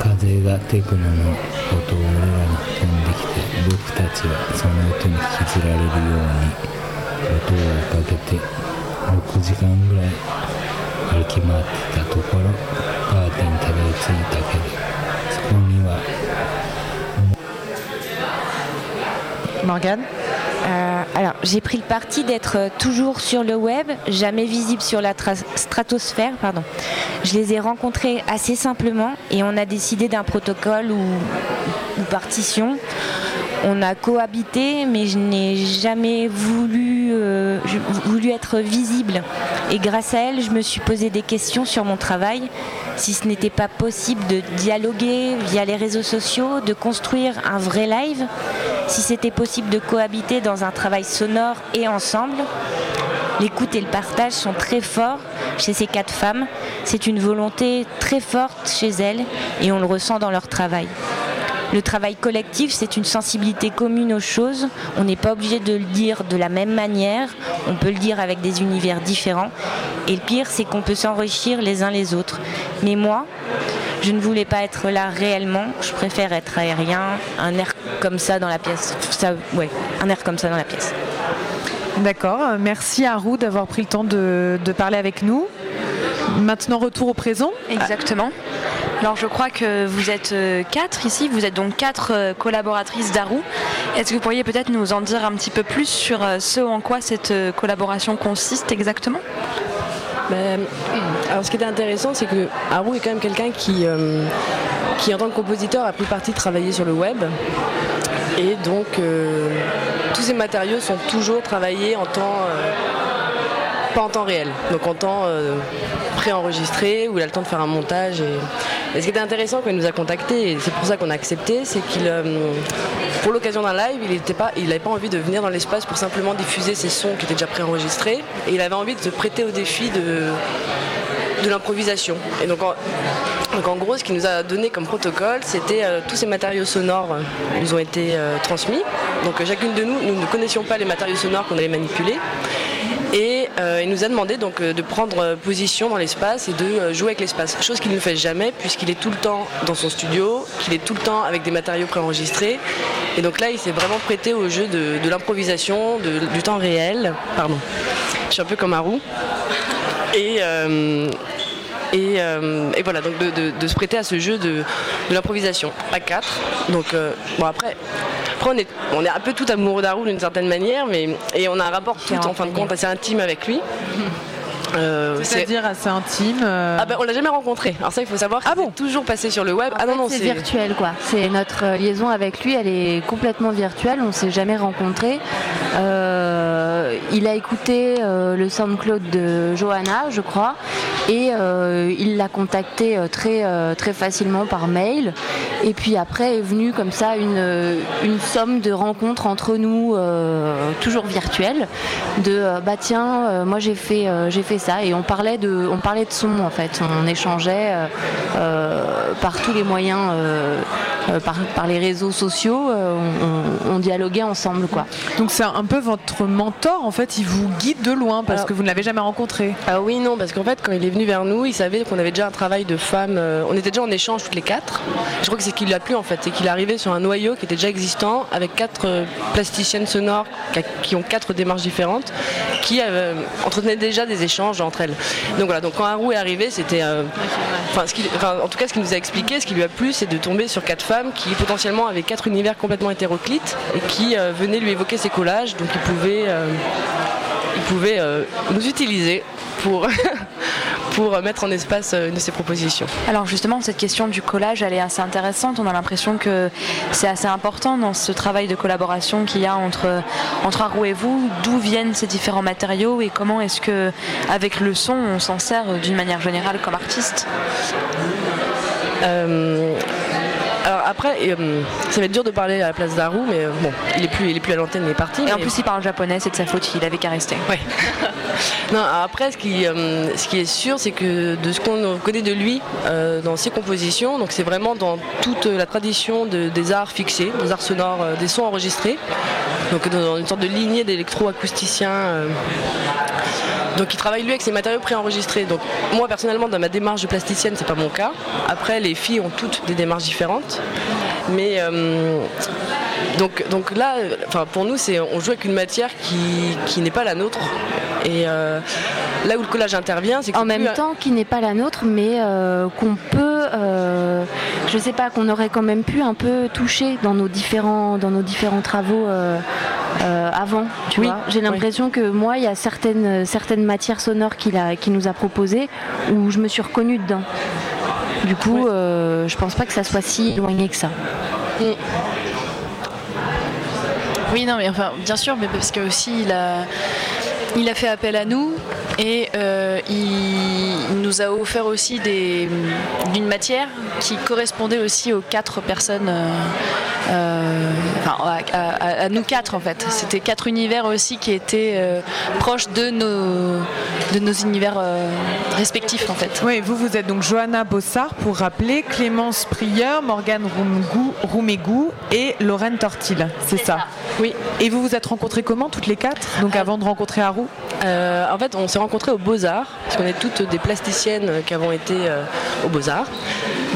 風がテクノの音を俺らに飛んできて僕たちはその音に引きずられるように音を追いかけて6時間ぐらい歩き回ってたところパーティーにたどり着いたけどそこには Morgan alors, j'ai pris le parti d'être euh, toujours sur le web, jamais visible sur la tra- stratosphère. Pardon. Je les ai rencontrés assez simplement et on a décidé d'un protocole ou, partition. On a cohabité, mais je n'ai jamais voulu, euh, voulu être visible. Et grâce à elle, je me suis posé des questions sur mon travail. Si ce n'était pas possible de dialoguer via les réseaux sociaux, de construire un vrai live, si c'était possible de cohabiter dans un travail sonore et ensemble. L'écoute et le partage sont très forts chez ces quatre femmes. C'est une volonté très forte chez elles et on le ressent dans leur travail. le travail collectif, c'est une sensibilité commune aux choses. On n'est pas obligé de le dire de la même manière. On peut le dire avec des univers différents. Et le pire, c'est qu'on peut s'enrichir les uns les autres. Mais moi, je ne voulais pas être là réellement. Je préfère être aérien, un air comme ça dans la pièce. Ça, ouais, un air comme ça dans la pièce. D'accord. Merci à Roux d'avoir pris le temps de, de parler avec nous. Maintenant, retour au présent. Exactement. Alors je crois que vous êtes euh, quatre ici, vous êtes donc quatre euh, collaboratrices d'Arou. Est-ce que vous pourriez peut-être nous en dire un petit peu plus sur euh, ce en quoi cette euh, collaboration consiste exactement? Ben, alors ce qui était intéressant, c'est que Haru est quand même quelqu'un qui, euh, qui, en tant que compositeur, a pris parti de travailler sur le web. Et donc, euh, tous ces matériaux sont toujours travaillés en temps. euh, pas en temps réel, donc en temps euh, préenregistré, où il a le temps de faire un montage. Et ce qui était intéressant quand il nous a contactés, et c'est pour ça qu'on a accepté, c'est qu'il, euh, pour l'occasion d'un live, il n'avait pas, pas envie de venir dans l'espace pour simplement diffuser ses sons qui étaient déjà préenregistrés, et il avait envie de se prêter au défi de, de l'improvisation. Et donc en, donc en gros, ce qu'il nous a donné comme protocole, c'était euh, tous ces matériaux sonores euh, nous ont été transmis. Donc chacune de nous, nous ne connaissions pas les matériaux sonores qu'on allait manipuler. Et euh, il nous a demandé donc euh, de prendre position dans l'espace et de euh, jouer avec l'espace. Chose qu'il ne fait jamais puisqu'il est tout le temps dans son studio, qu'il est tout le temps avec des matériaux préenregistrés. Et donc là, il s'est vraiment prêté au jeu de, l'improvisation, du temps réel. Pardon. Je suis un peu comme un roux. Et, et, euh, et voilà, donc de, de- de se prêter à ce jeu de, de l'improvisation à quatre. Donc euh, bon après, après on, est, on est un peu tout amoureux d'Arou d'une certaine manière, mais et on a un rapport tout en fin de compte assez intime avec lui. C'est-à-dire assez intime. euh, ah ben on l'a jamais rencontré. Alors ça il faut savoir qu'il est toujours passé sur le web. ah non non c'est virtuel quoi. C'est notre euh, liaison avec lui, elle est complètement virtuelle. On s'est jamais rencontrés. Euh, il a écouté euh, le SoundCloud de Johanna, je crois, et euh, il l'a contacté euh, très euh, très facilement par mail. Et puis après est venue comme ça une, euh, une somme de rencontres entre nous, euh, toujours virtuelles, de euh, bah tiens, euh, moi j'ai fait euh, j'ai fait ça et on parlait de on parlait de son en fait. On échangeait euh, euh, par tous les moyens, euh, par, par les réseaux sociaux, on, dialoguait ensemble quoi. Donc c'est un peu votre mentor en fait, il vous guide de loin parce Alors- que vous ne l'avez jamais rencontré. Ah oui, non, parce qu'en fait, quand il est venu vers nous, il savait qu'on avait déjà un travail de femmes. euh, on était déjà en échange toutes les quatre. Je crois que c'est ce qui lui a plu en fait, c'est qu'il est arrivé sur un noyau qui était déjà existant avec quatre plasticiennes sonores qui ont quatre démarches différentes, qui euh, entretenaient déjà des échanges entre elles. Donc voilà, donc quand Haru est arrivé, c'était. euh, Enfin, en tout cas, ce qu'il nous a expliqué, ce qui lui a plu, c'est de tomber sur quatre femmes qui potentiellement avaient quatre univers complètement hétéroclites et qui euh, venaient lui évoquer ses collages. Donc il pouvait, euh, il pouvait euh, nous utiliser pour, pour mettre en espace euh, une de ses propositions. Alors justement, cette question du collage, elle est assez intéressante. On a l'impression que c'est assez important dans ce travail de collaboration qu'il y a entre, entre Arou et vous. D'où viennent ces différents matériaux et comment est-ce que, avec le son, on s'en sert d'une manière générale comme artiste? Euh, alors après, euh, ça va être dur de parler à la place d'Haru, mais euh, bon, il est plus, il est plus à l'antenne, il est parti. Et en plus, il parle japonais, c'est de sa faute, il avait qu'à rester. Ouais. Non, après, ce qui, euh, ce qui est sûr, c'est que de ce qu'on connaît de lui euh, dans ses compositions, donc c'est vraiment dans toute la tradition de- des arts fixés, des arts sonores, euh, des sons enregistrés, donc dans une sorte de lignée d'électro-acousticiens. Donc il travaille lui avec ses matériaux préenregistrés. Donc moi personnellement dans ma démarche de plasticienne c'est pas mon cas. Après les filles ont toutes des démarches différentes. Mais euh, donc, donc là, enfin, pour nous c'est on joue avec une matière qui, qui n'est pas la nôtre. Et euh, là où le collage intervient, c'est que En même plus temps, qui n'est pas la nôtre, mais euh, qu'on peut, euh, je sais pas, qu'on aurait quand même pu un peu toucher dans nos différents, dans nos différents travaux euh, avant. Tu Oui, vois, j'ai l'impression que moi, il y a certaines, certaines matières sonores qu'il a, qu'il nous a proposées où je me suis reconnue dedans. Du coup, euh, je pense pas que ça soit si éloigné que ça. Oui, non, mais enfin, bien sûr, mais parce que aussi il a, il a fait appel à nous et euh, il nous a offert aussi des, d'une matière qui correspondait aussi aux quatre personnes, euh, euh, enfin à, nous quatre en fait. C'était quatre univers aussi qui étaient euh, proches de nos, de nos univers euh, respectifs en fait. Oui, vous vous êtes donc Johanna Bossard pour rappeler, Clémence Prieur, Morgane Roumégou et Lorraine Tortil, c'est ça. Oui. Et vous vous êtes rencontrées comment toutes les quatre Donc avant de rencontrer Harou? En fait, on s'est rencontrées au Beaux-Arts, parce qu'on est toutes des plasticiennes qui avons été au Beaux-Arts.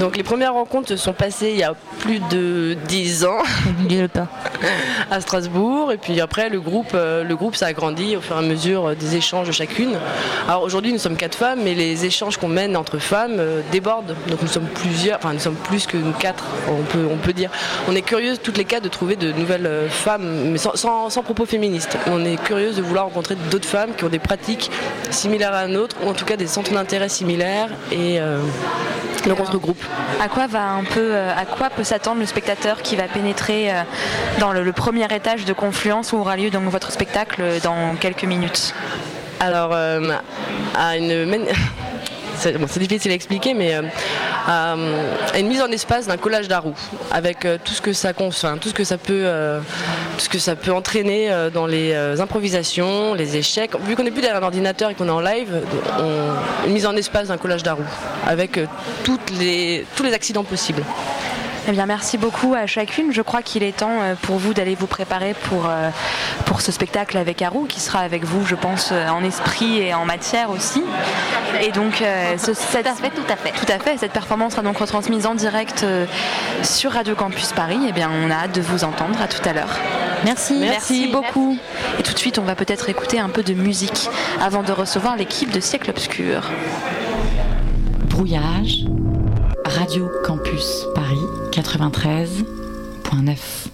Donc les premières rencontres se sont passées il y a plus de 10 ans à Strasbourg et puis après le groupe euh, le groupe s'est agrandi au fur et à mesure des échanges de chacune. Alors aujourd'hui nous sommes quatre femmes mais les échanges qu'on mène entre femmes euh, débordent. Donc nous sommes plusieurs, enfin nous sommes plus que nous quatre, on peut, on peut dire. On est curieuses toutes les quatre de trouver de nouvelles euh, femmes, mais sans, sans, propos féministes. On est curieuse de vouloir rencontrer d'autres femmes qui ont des pratiques similaires à la nôtre ou en tout cas des centres d'intérêt similaires et groupe. À quoi va un peu, à quoi peut s'attendre le spectateur qui va pénétrer dans le, premier étage de Confluence où aura lieu donc votre spectacle dans quelques minutes? Alors, euh, à une c'est difficile à expliquer, mais euh, à, une mise en espace d'un collage d'Arou, avec euh, tout ce que ça tout ce que ça peut, tout ce que ça peut entraîner dans les improvisations, les échecs. Vu qu'on n'est plus derrière un ordinateur et qu'on est en live, une mise en espace d'un collage d'Arou, avec tous les accidents possibles. Eh bien, merci beaucoup à chacune. Je crois qu'il est temps euh, pour vous d'aller vous préparer pour, euh, pour ce spectacle avec Harou, qui sera avec vous, je pense, euh, en esprit et en matière aussi. Et donc, ce, cette, tout à fait, tout à fait. Tout à fait. Cette performance sera donc retransmise en direct sur Radio Campus Paris. Eh bien, on a hâte de vous entendre. À tout à l'heure. Merci. Merci, beaucoup. Et tout de suite, on va peut-être écouter un peu de musique avant de recevoir l'équipe de Siècle Obscur. Brouillage. Radio Campus Paris 93.9.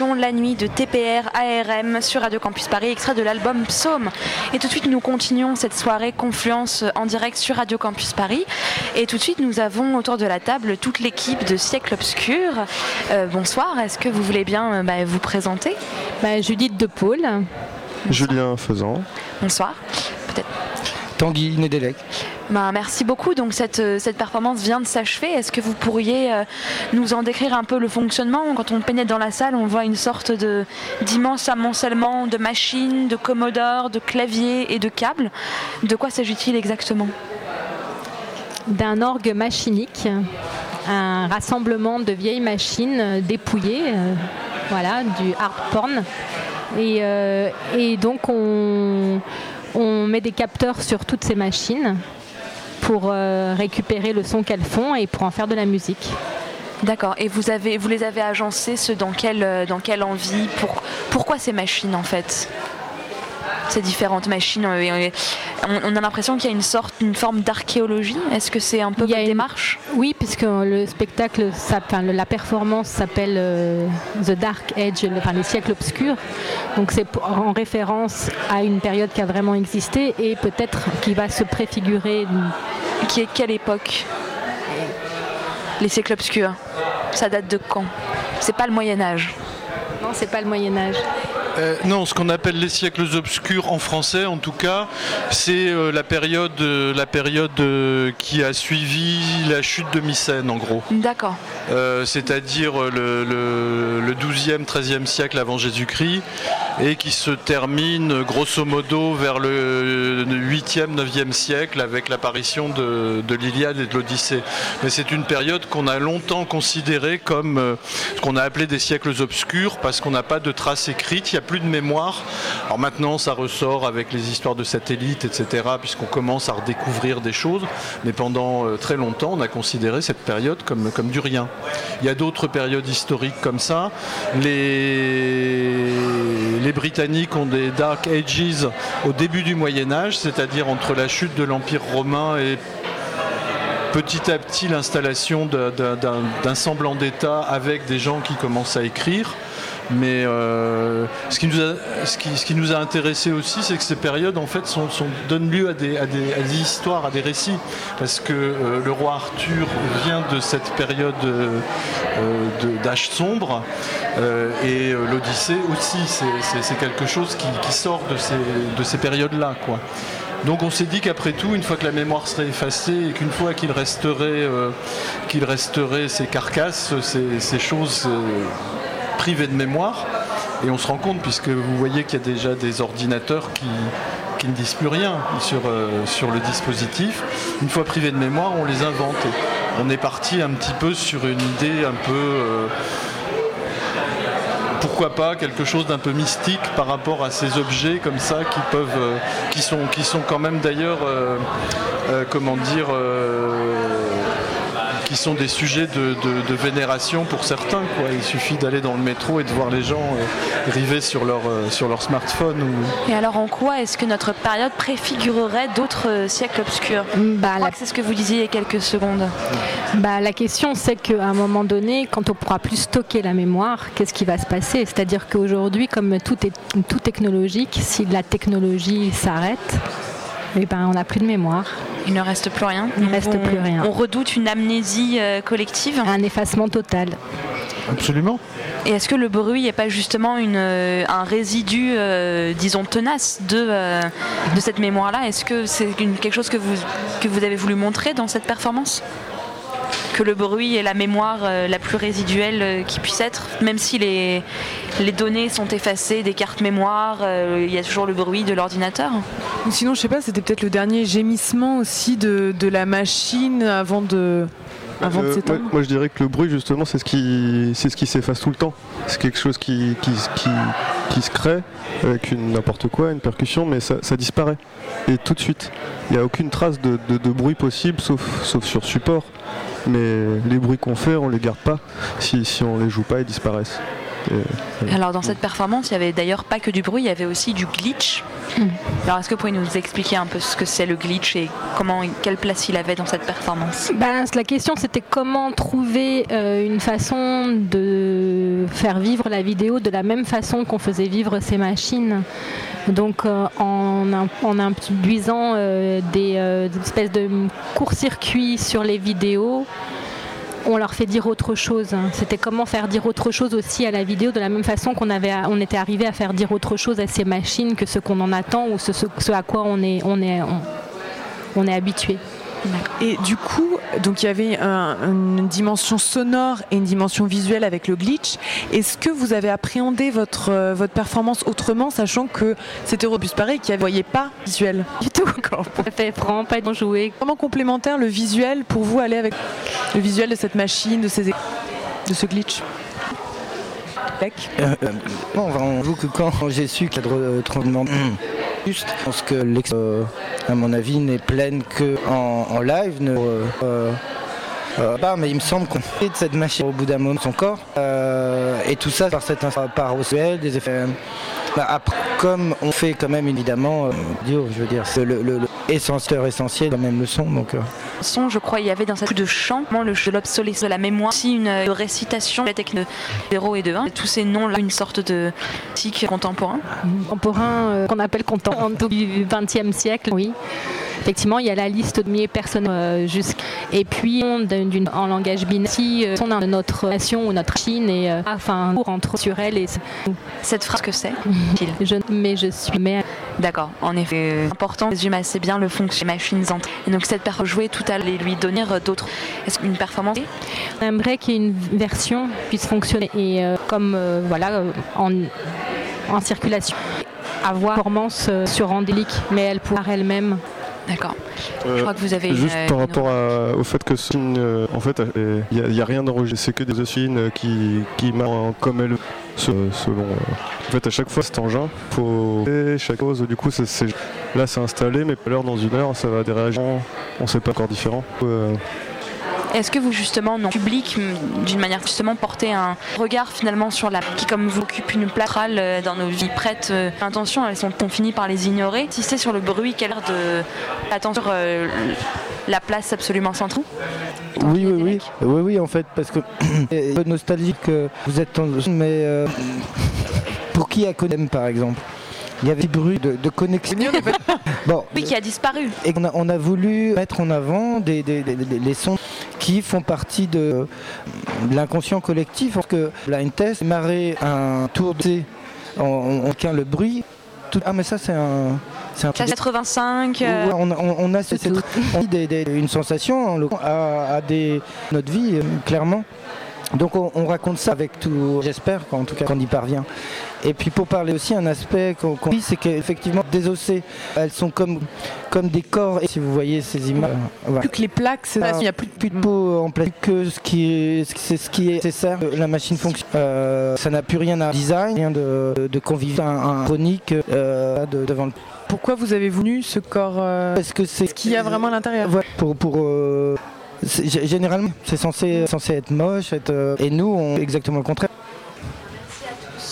La Nuit de TPR ARM sur Radio Campus Paris, extrait de l'album Psaume. Et tout de suite, nous continuons cette soirée Confluence en direct sur Radio Campus Paris. Et tout de suite, nous avons autour de la table toute l'équipe de Siècle Obscur. Euh, bonsoir, est-ce que vous voulez bien euh, bah, vous présenter? Judith De Paul. Julien Faisant. Bonsoir. Peut-être. Tanguy Nedelec. Ben, merci beaucoup. Donc cette, euh, cette performance vient de s'achever. Est-ce que vous pourriez euh, nous en décrire un peu le fonctionnement? Quand on pénètre dans la salle, on voit une sorte d'immense amoncellement de machines, de commodores, de claviers et de câbles. De quoi s'agit-il exactement? D'un orgue machinique, un rassemblement de vieilles machines euh, dépouillées, voilà, du hard porn. Et, donc on, on met des capteurs sur toutes ces machines pour euh, récupérer le son qu'elles font et pour en faire de la musique. D'accord. Et vous, avez, vous les avez agencés, ce dans quelle, euh, dans quelle envie? Pour, Pourquoi ces machines en fait? Ces différentes machines euh, et on, a l'impression qu'il y a une sorte, une forme d'archéologie. Est-ce que c'est un peu Il y a votre une- démarche? Oui, puisque le spectacle, enfin, la performance s'appelle euh, The Dark Age, le- enfin les siècles obscurs. Donc c'est en référence à une période qui a vraiment existé et peut-être qui va se préfigurer. Qui est quelle époque? Les siècles obscurs. Ça date de quand? C'est pas le Moyen Âge. Non, c'est pas le Moyen Âge. Euh, non, ce qu'on appelle les siècles obscurs en français, en tout cas, c'est euh, la période, euh, la période qui a suivi la chute de Mycène, en gros. D'accord. C'est-à-dire le, le, le 12e, 13e siècle avant Jésus-Christ, et qui se termine grosso modo vers le 8e, 9e siècle avec l'apparition de, de l'Iliade et de l'Odyssée. Mais c'est une période qu'on a longtemps considérée comme ce qu'on a appelé des siècles obscurs parce qu'on n'a pas de traces écrites, plus de mémoire. Alors maintenant, ça ressort avec les histoires de satellites, etc., puisqu'on commence à redécouvrir des choses. Mais pendant euh, très longtemps, on a considéré cette période comme, comme du rien. Il y a d'autres périodes historiques comme ça. Les, les Britanniques ont des Dark Ages au début du Moyen Âge, c'est-à-dire entre la chute de l'Empire romain et petit à petit l'installation d'un semblant d'État avec des gens qui commencent à écrire. Mais euh, ce, qui nous a, intéressé aussi, c'est que ces périodes en fait sont, donnent lieu à des, histoires, à des récits, parce que euh, le roi Arthur vient de cette période euh, d'âge sombre, et l'Odyssée aussi, c'est- quelque chose qui, sort de ces, de ces périodes-là. Donc on s'est dit qu'après tout, une fois que la mémoire serait effacée et qu'une fois qu'il resterait, qu'il resterait ces carcasses, ces, choses privées de mémoire, et on se rend compte, puisque vous voyez qu'il y a déjà des ordinateurs qui, qui ne disent plus rien sur, euh, sur le dispositif, une fois privés de mémoire, on les invente. On est parti un petit peu sur une idée un peu... euh, pourquoi pas quelque chose d'un peu mystique par rapport à ces objets comme ça qui peuvent, euh, qui sont, qui sont quand même d'ailleurs, comment dire, qui sont des sujets de, de- de vénération pour certains. Quoi. Il suffit d'aller dans le métro et de voir les gens euh, rivés sur leur, euh, sur leur smartphone. Ou... Et alors en quoi est-ce que notre période préfigurerait d'autres euh, siècles obscurs? Bah, Je crois que c'est ce que vous disiez il y a quelques secondes. Bah, la question, c'est qu'à un moment donné, quand on pourra plus stocker la mémoire, qu'est-ce qui va se passer? C'est-à-dire qu'aujourd'hui, comme tout est tout technologique, si la technologie s'arrête, eh ben, on n'a plus de mémoire. Il ne reste plus rien. Il ne reste On- plus rien. On redoute une amnésie euh, collective. Un effacement total. Absolument. Et est-ce que le bruit n'est pas justement une, euh, un résidu, euh, disons, tenace de, euh, de cette mémoire-là? Est-ce que c'est quelque chose que vous, que vous avez voulu montrer dans cette performance? Que le bruit est la mémoire euh, la plus résiduelle euh, qui puisse être, même si les, les données sont effacées des cartes mémoire, euh, il y a toujours le bruit de l'ordinateur. Sinon, je sais pas, c'était peut-être le dernier gémissement aussi de, de la machine avant de, avant de Euh, s'éteindre. moi, moi, je dirais que le bruit justement c'est ce qui c'est ce qui s'efface tout le temps. C'est quelque chose qui, qui, qui, qui se crée avec une n'importe quoi, une percussion, mais ça, ça disparaît. Et tout de suite. Il n'y a aucune trace de, de- de bruit possible sauf, sauf sur support. Mais les bruits qu'on fait, on les garde pas. Si, si on les joue pas, ils disparaissent. Et, voilà. Alors dans cette performance, il y avait d'ailleurs pas que du bruit, il y avait aussi du glitch. Alors est-ce que vous pouvez nous expliquer un peu ce que c'est le glitch et comment, quelle place il avait dans cette performance? Ben, la question c'était comment trouver euh, une façon de faire vivre la vidéo de la même façon qu'on faisait vivre ces machines. Donc euh, en, en introduisant euh, des, euh, des espèces de court-circuits sur les vidéos, on leur fait dire autre chose. C'était comment faire dire autre chose aussi à la vidéo de la même façon qu'on était arrivé à faire dire autre chose à ces machines que ce qu'on en attend ou ce, à quoi on est habitué. Et du coup, donc il y avait un- une dimension sonore et une dimension visuelle avec le glitch. Est-ce que vous avez appréhendé votre, euh, votre performance autrement, sachant que c'était robuste pareil, qu'il ne voyait pas visuel Du tout. Ça fait vraiment pas de jouer. Comment complémentaire le visuel pour vous aller avec le visuel de cette machine, de, ces, de ce glitch? Beck Euh, euh, bon, on va- on joue que quand j'ai su qu'il y a de tremblement. Juste, je pense que l'ex, euh, à mon avis, n'est pleine que en, live. Euh, euh, mais il me semble qu'on fait de cette machine au bout d'un moment son corps. Et tout ça par cette par OCL, des effets. Bah, après, comme on fait quand même évidemment, euh, je veux dire, c'est le, le, le essentiel, essentiel, quand même le son. Donc, euh, son, je crois, il y avait dans cette coup de chant, le jeu de l'obsolescence de la mémoire, aussi une euh, récitation avec de 0 et de 1. Tous ces noms-là, une sorte de tic contemporain. contemporain euh, qu'on appelle contemporain du XXe siècle, oui. Effectivement, il y a la liste de milliers de personnes euh, jusqu'- et puis on, d'une- en langage binaire, si euh, on a notre nation ou notre Chine et euh, enfin un cours entre sur elle et cette phrase que c'est? Je, mais je suis mais D'accord, en effet, important, résume assez bien le fonctionnement des machines entre. Et donc cette performance jouer tout à l'heure et lui donner d'autres. Est-ce qu'une performance? On aimerait qu'il y ait une version puisse fonctionner et comme voilà en, en circulation. Avoir performance sur Andélique, mais elle pourra elle-même. D'accord. Euh, Je crois que vous avez Juste une- par une- rapport à- au fait que ce film, euh, en fait, il n'y a, rien d'enregistré, c'est que des oscillines euh, qui, qui comme elles se- selon. euh, en fait, à chaque fois, cet engin, faut et chaque chose. Du coup, c'est- là, c'est installé, mais à l'heure, dans une heure, ça va des réactions, on sait pas encore différent. Euh, Est-ce que vous justement, non, public, d'une manière justement, porter un regard finalement sur la qui comme vous occupe une place centrale, euh, dans nos vies prêtes euh, Intentions, elles sont on finit par les ignorer? Si c'est sur le bruit, quelle heure de attention sur euh, la place absolument centrale? Oui, oui, oui, oui, oui, en fait, parce que c'est un peu nostalgique que vous êtes en mais euh, pour qui a connu par exemple? Il y avait des bruits de, de connexion. bon, Oui, qui a disparu. et on a, on a voulu mettre en avant des, des- des- des- les sons qui font partie de, l'inconscient collectif. Parce que Blind Test démarrer un tour de on, on, on tient le bruit. Tout- ah mais ça c'est un... C'est un 85. euh, Ouais, on, on- on a cette- cette- on a des- des- une sensation en l'occurrence, à, à des, notre vie, euh, clairement. Donc on, on raconte ça avec tout, j'espère qu'en tout cas qu'on y parvient. Et puis pour parler aussi, un aspect qu'on qu'on dit, c'est qu'effectivement, désossées, elles sont comme, comme des corps. Et si vous voyez ces images, voilà. Plus que les plaques, c'est il n'y a plus de plus de peau en plastique que ce qui est, c'est ce qui est nécessaire. La machine fonctionne. Euh, ça n'a plus rien à design, rien de, de convivial, un, un chronique euh, de- devant le. Pourquoi vous avez voulu ce corps euh, Parce que c'est ce qu'il y a vraiment à l'intérieur? Ouais, pour, pour euh, généralement, c'est censé, censé être moche, être, euh, et nous, on exactement le contraire.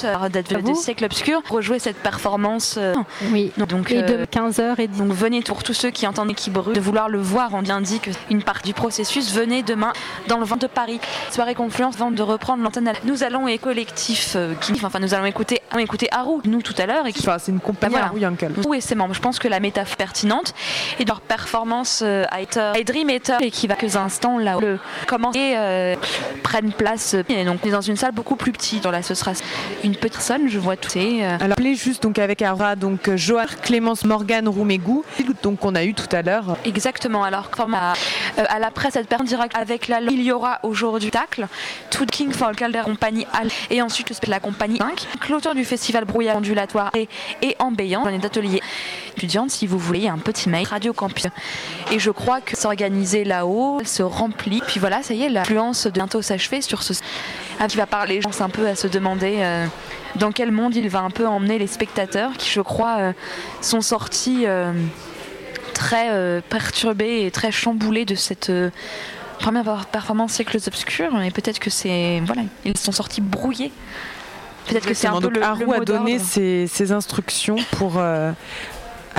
Euh, d'être de siècle obscur, rejouer cette performance. euh, Oui. Donc, Et de euh, 15h et Donc venez pour tous ceux qui entendent qui brûle de vouloir le voir, on indique une partie du processus. Venez demain dans le vent de Paris, soirée confluence, vente de reprendre l'antenne. Nous allons et collectif euh, qui, enfin nous allons écouter, allons écouter Haru, nous tout à l'heure et qui. Enfin, c'est une compagnie Voilà. Haru Yankel. Oui, c'est membres. Je pense que la métaphore est pertinente et leur performance euh, a été a Dream Eater et qui va quelques instants là où le commencer euh, prennent place. euh, Et donc on est dans une salle beaucoup plus petite. Là, ce sera une petite personne. Je vois tout. Euh, Alors, appelez juste donc avec Aura, donc euh, Joar, Clémence, Morgane, Roumégou, donc qu'on a eu tout à l'heure. Exactement. Alors, comme à Euh, à la presse, cette personne direct avec la il y aura aujourd'hui tacle, tout King for Calder compagnie Al et ensuite la compagnie 5. Clôture du festival brouillard ondulatoire et, et embellant. On est d'atelier étudiante si vous voulez, un petit mail Radio Campus. Et je crois que s'organiser là-haut, elle se remplit. Puis voilà, ça y est, l'influence de bientôt s'achever sur ce ah, qui va parler, je pense un peu à se demander euh, dans quel monde il va un peu emmener les spectateurs qui, je crois, euh, sont sortis euh, très perturbés et très chamboulés de cette première performance siècles obscurs. Et peut-être que c'est voilà, ils sont sortis brouillés. Peut-être que c'est un peu le, Harou a donné ses, ses, instructions pour à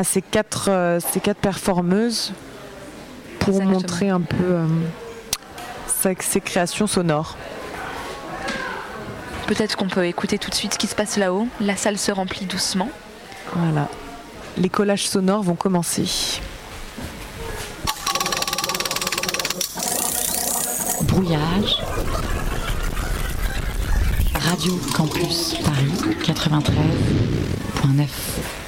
ces quatre ces quatre performeuses pour Exactement. montrer un peu ses créations sonores. Peut-être qu'on peut écouter tout de suite ce qui se passe là-haut. La salle se remplit doucement. Voilà. Les collages sonores vont commencer. Brouillage. Radio Campus Paris 93.9.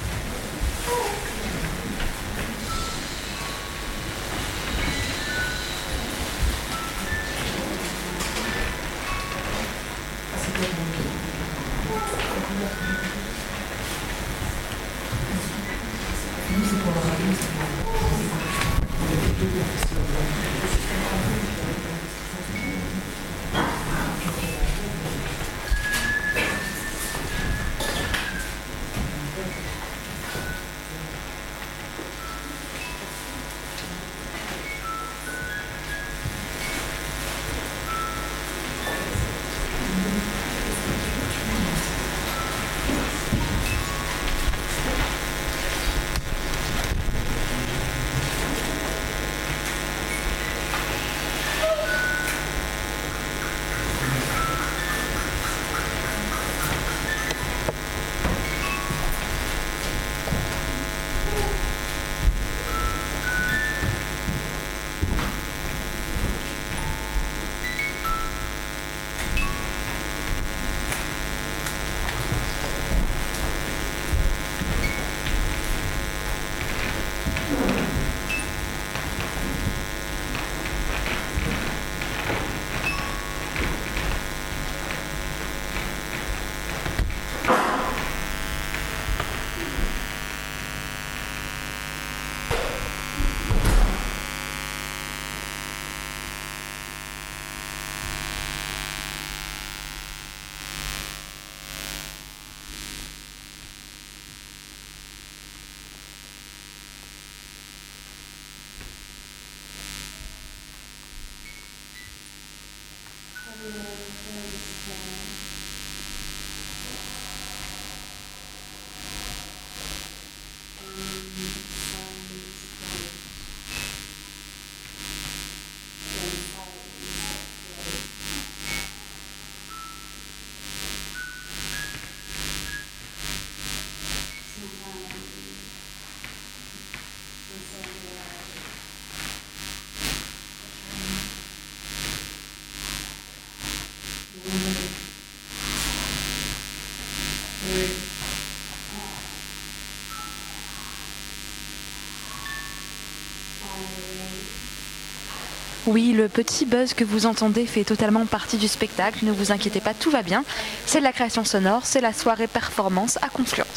Oui, le petit buzz que vous entendez fait totalement partie du spectacle, ne vous inquiétez pas, tout va bien. C'est de la création sonore, c'est la soirée performance à Confluence.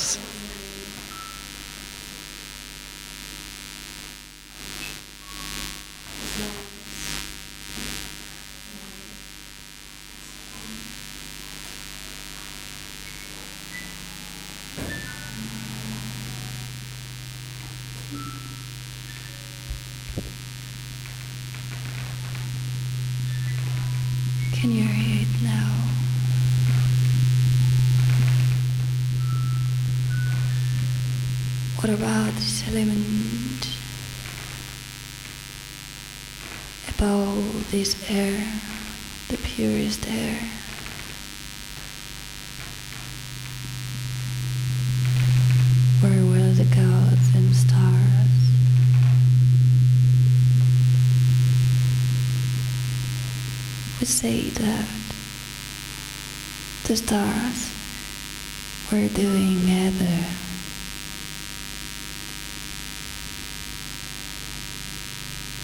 we're doing other.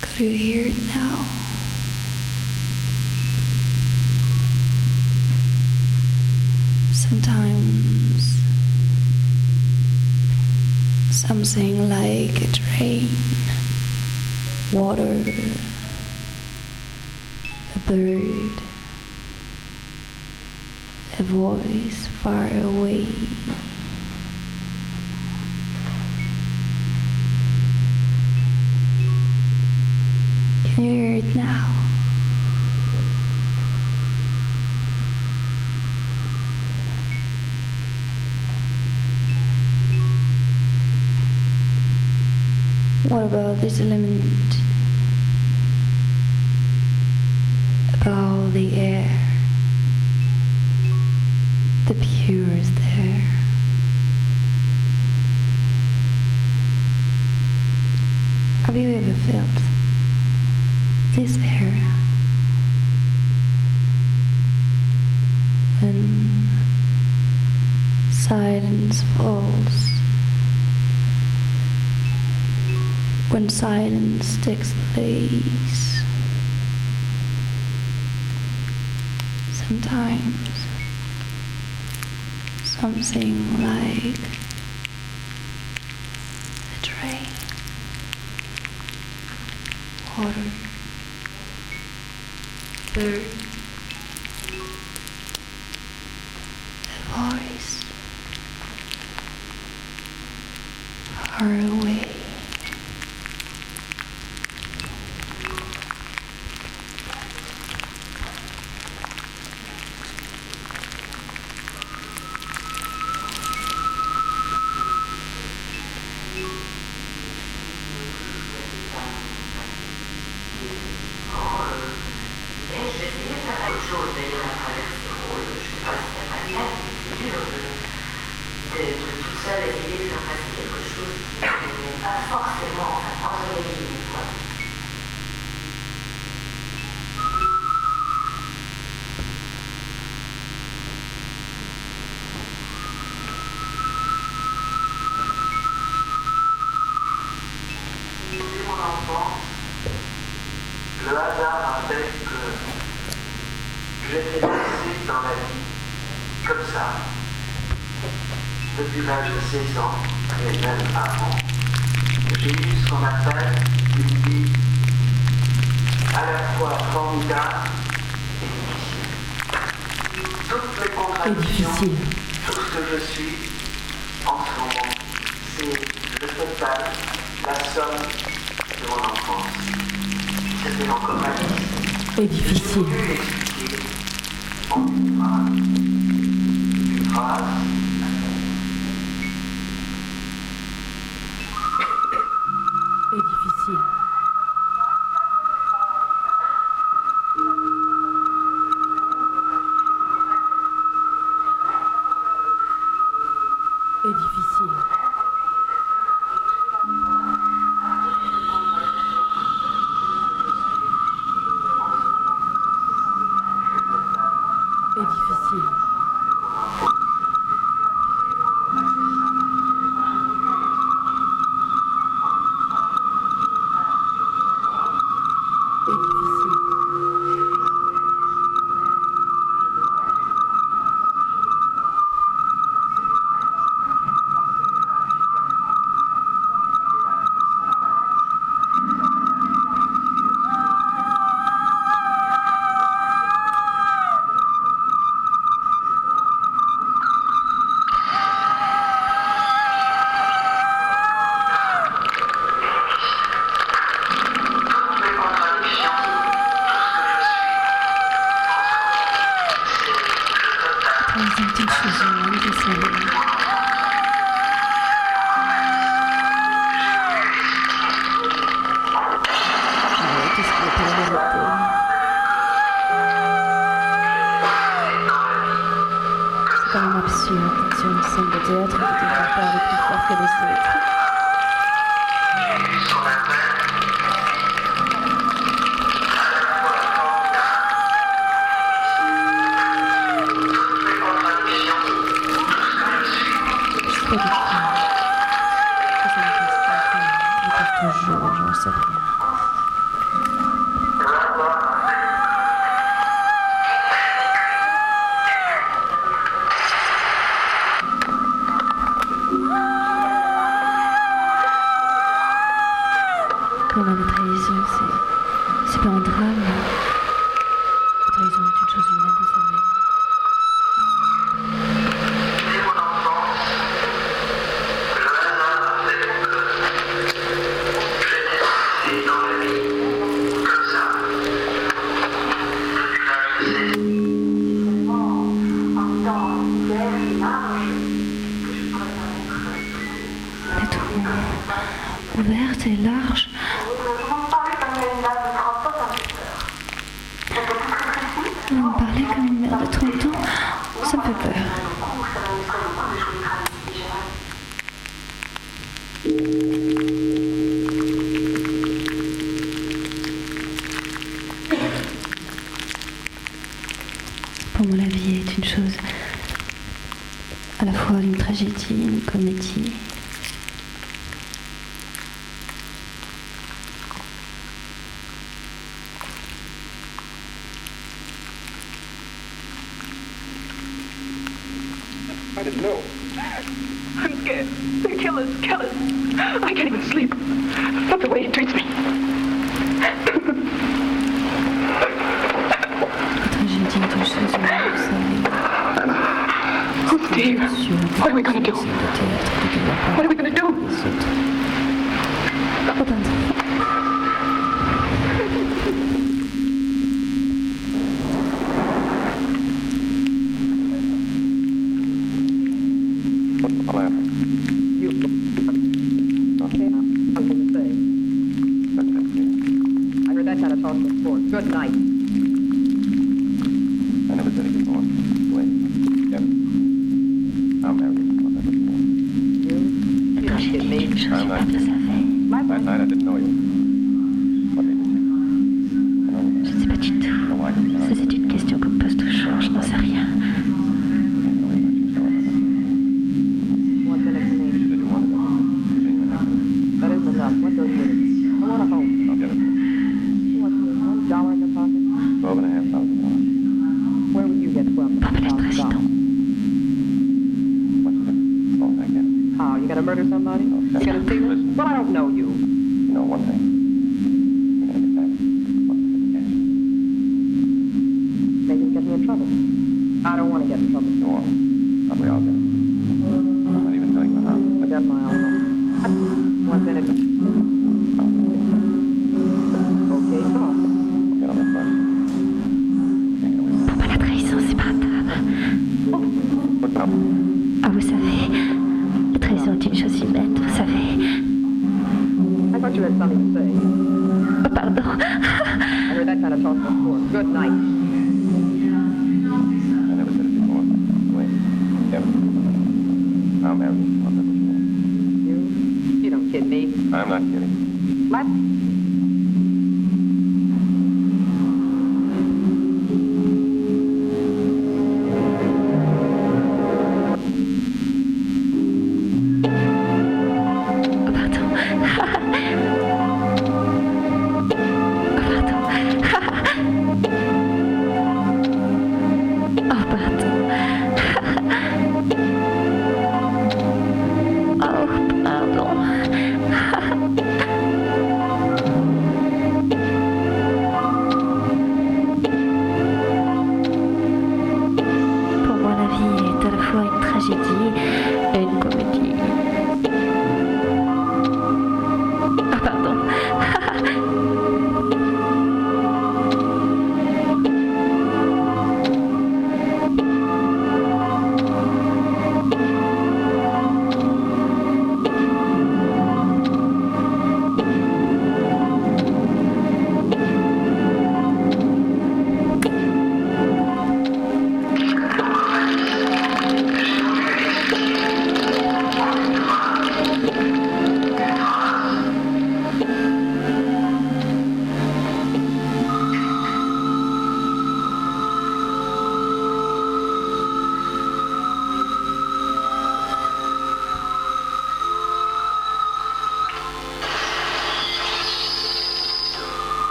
Could you hear it now? Sometimes something like a train, water, a bird voice far away. Can you hear it now? What about this element? About the air cures there. Have you ever felt this area? When silence falls, when silence takes place, sometimes something like a drain, water. Food.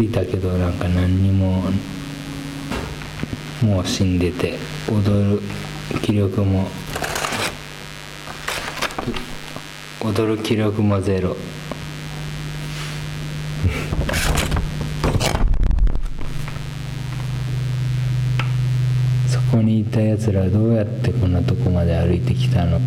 着いたけどなんか何にももう死んでて踊る気力も踊る気力もゼロ。そこにいたやつらどうやってこんなとこまで歩いてきたの？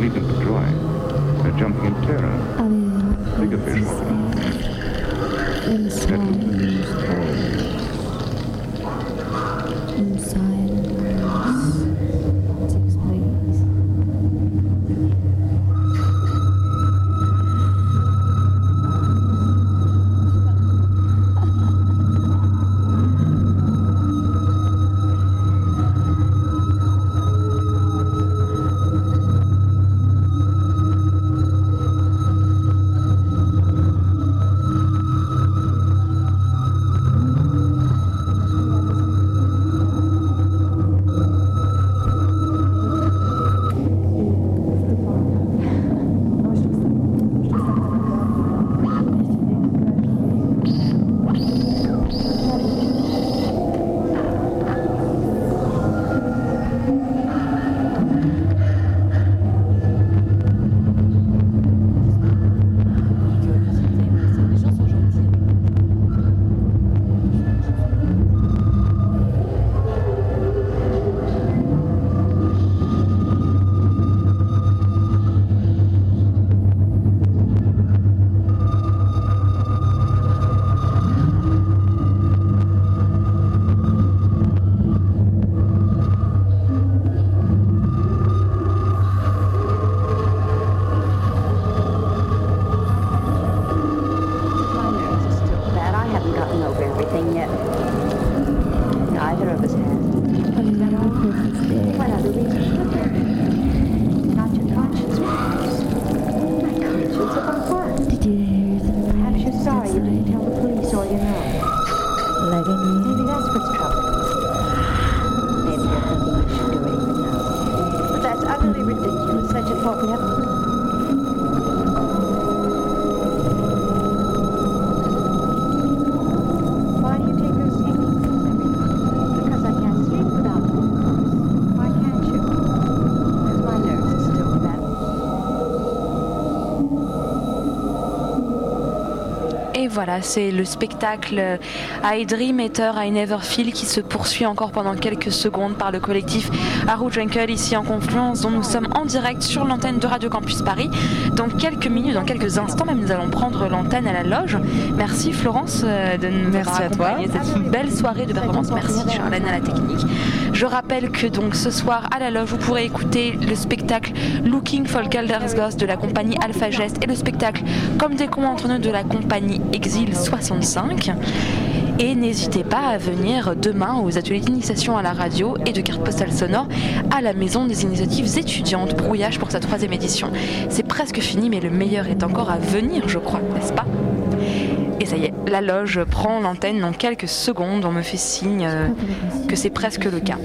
Leaving to joy. They're jumping in terror. Um. Voilà, c'est le spectacle I Dream Eater I Never Feel qui se poursuit encore pendant quelques secondes par le collectif Haru Jungle ici en Confluence dont nous sommes en direct sur l'antenne de Radio Campus Paris. Dans quelques minutes, dans quelques instants même, nous allons prendre l'antenne à la loge. Merci Florence euh, de nous Merci avoir à toi. accompagnés. C'est une belle soirée de performance. Merci Charlène à la technique. Je rappelle que donc ce soir à la loge, vous pourrez écouter le spectacle Looking for Calder's Ghost de la compagnie Alpha Gest et le spectacle Comme des cons entre nous de la compagnie Exil 65. Et n'hésitez pas à venir demain aux ateliers d'initiation à la radio et de cartes postales sonores à la Maison des initiatives étudiantes, Brouillage pour sa troisième édition. C'est presque fini, mais le meilleur est encore à venir, je crois, n'est-ce pas? La loge prend l'antenne dans quelques secondes. On me fait signe euh, que c'est presque le cas.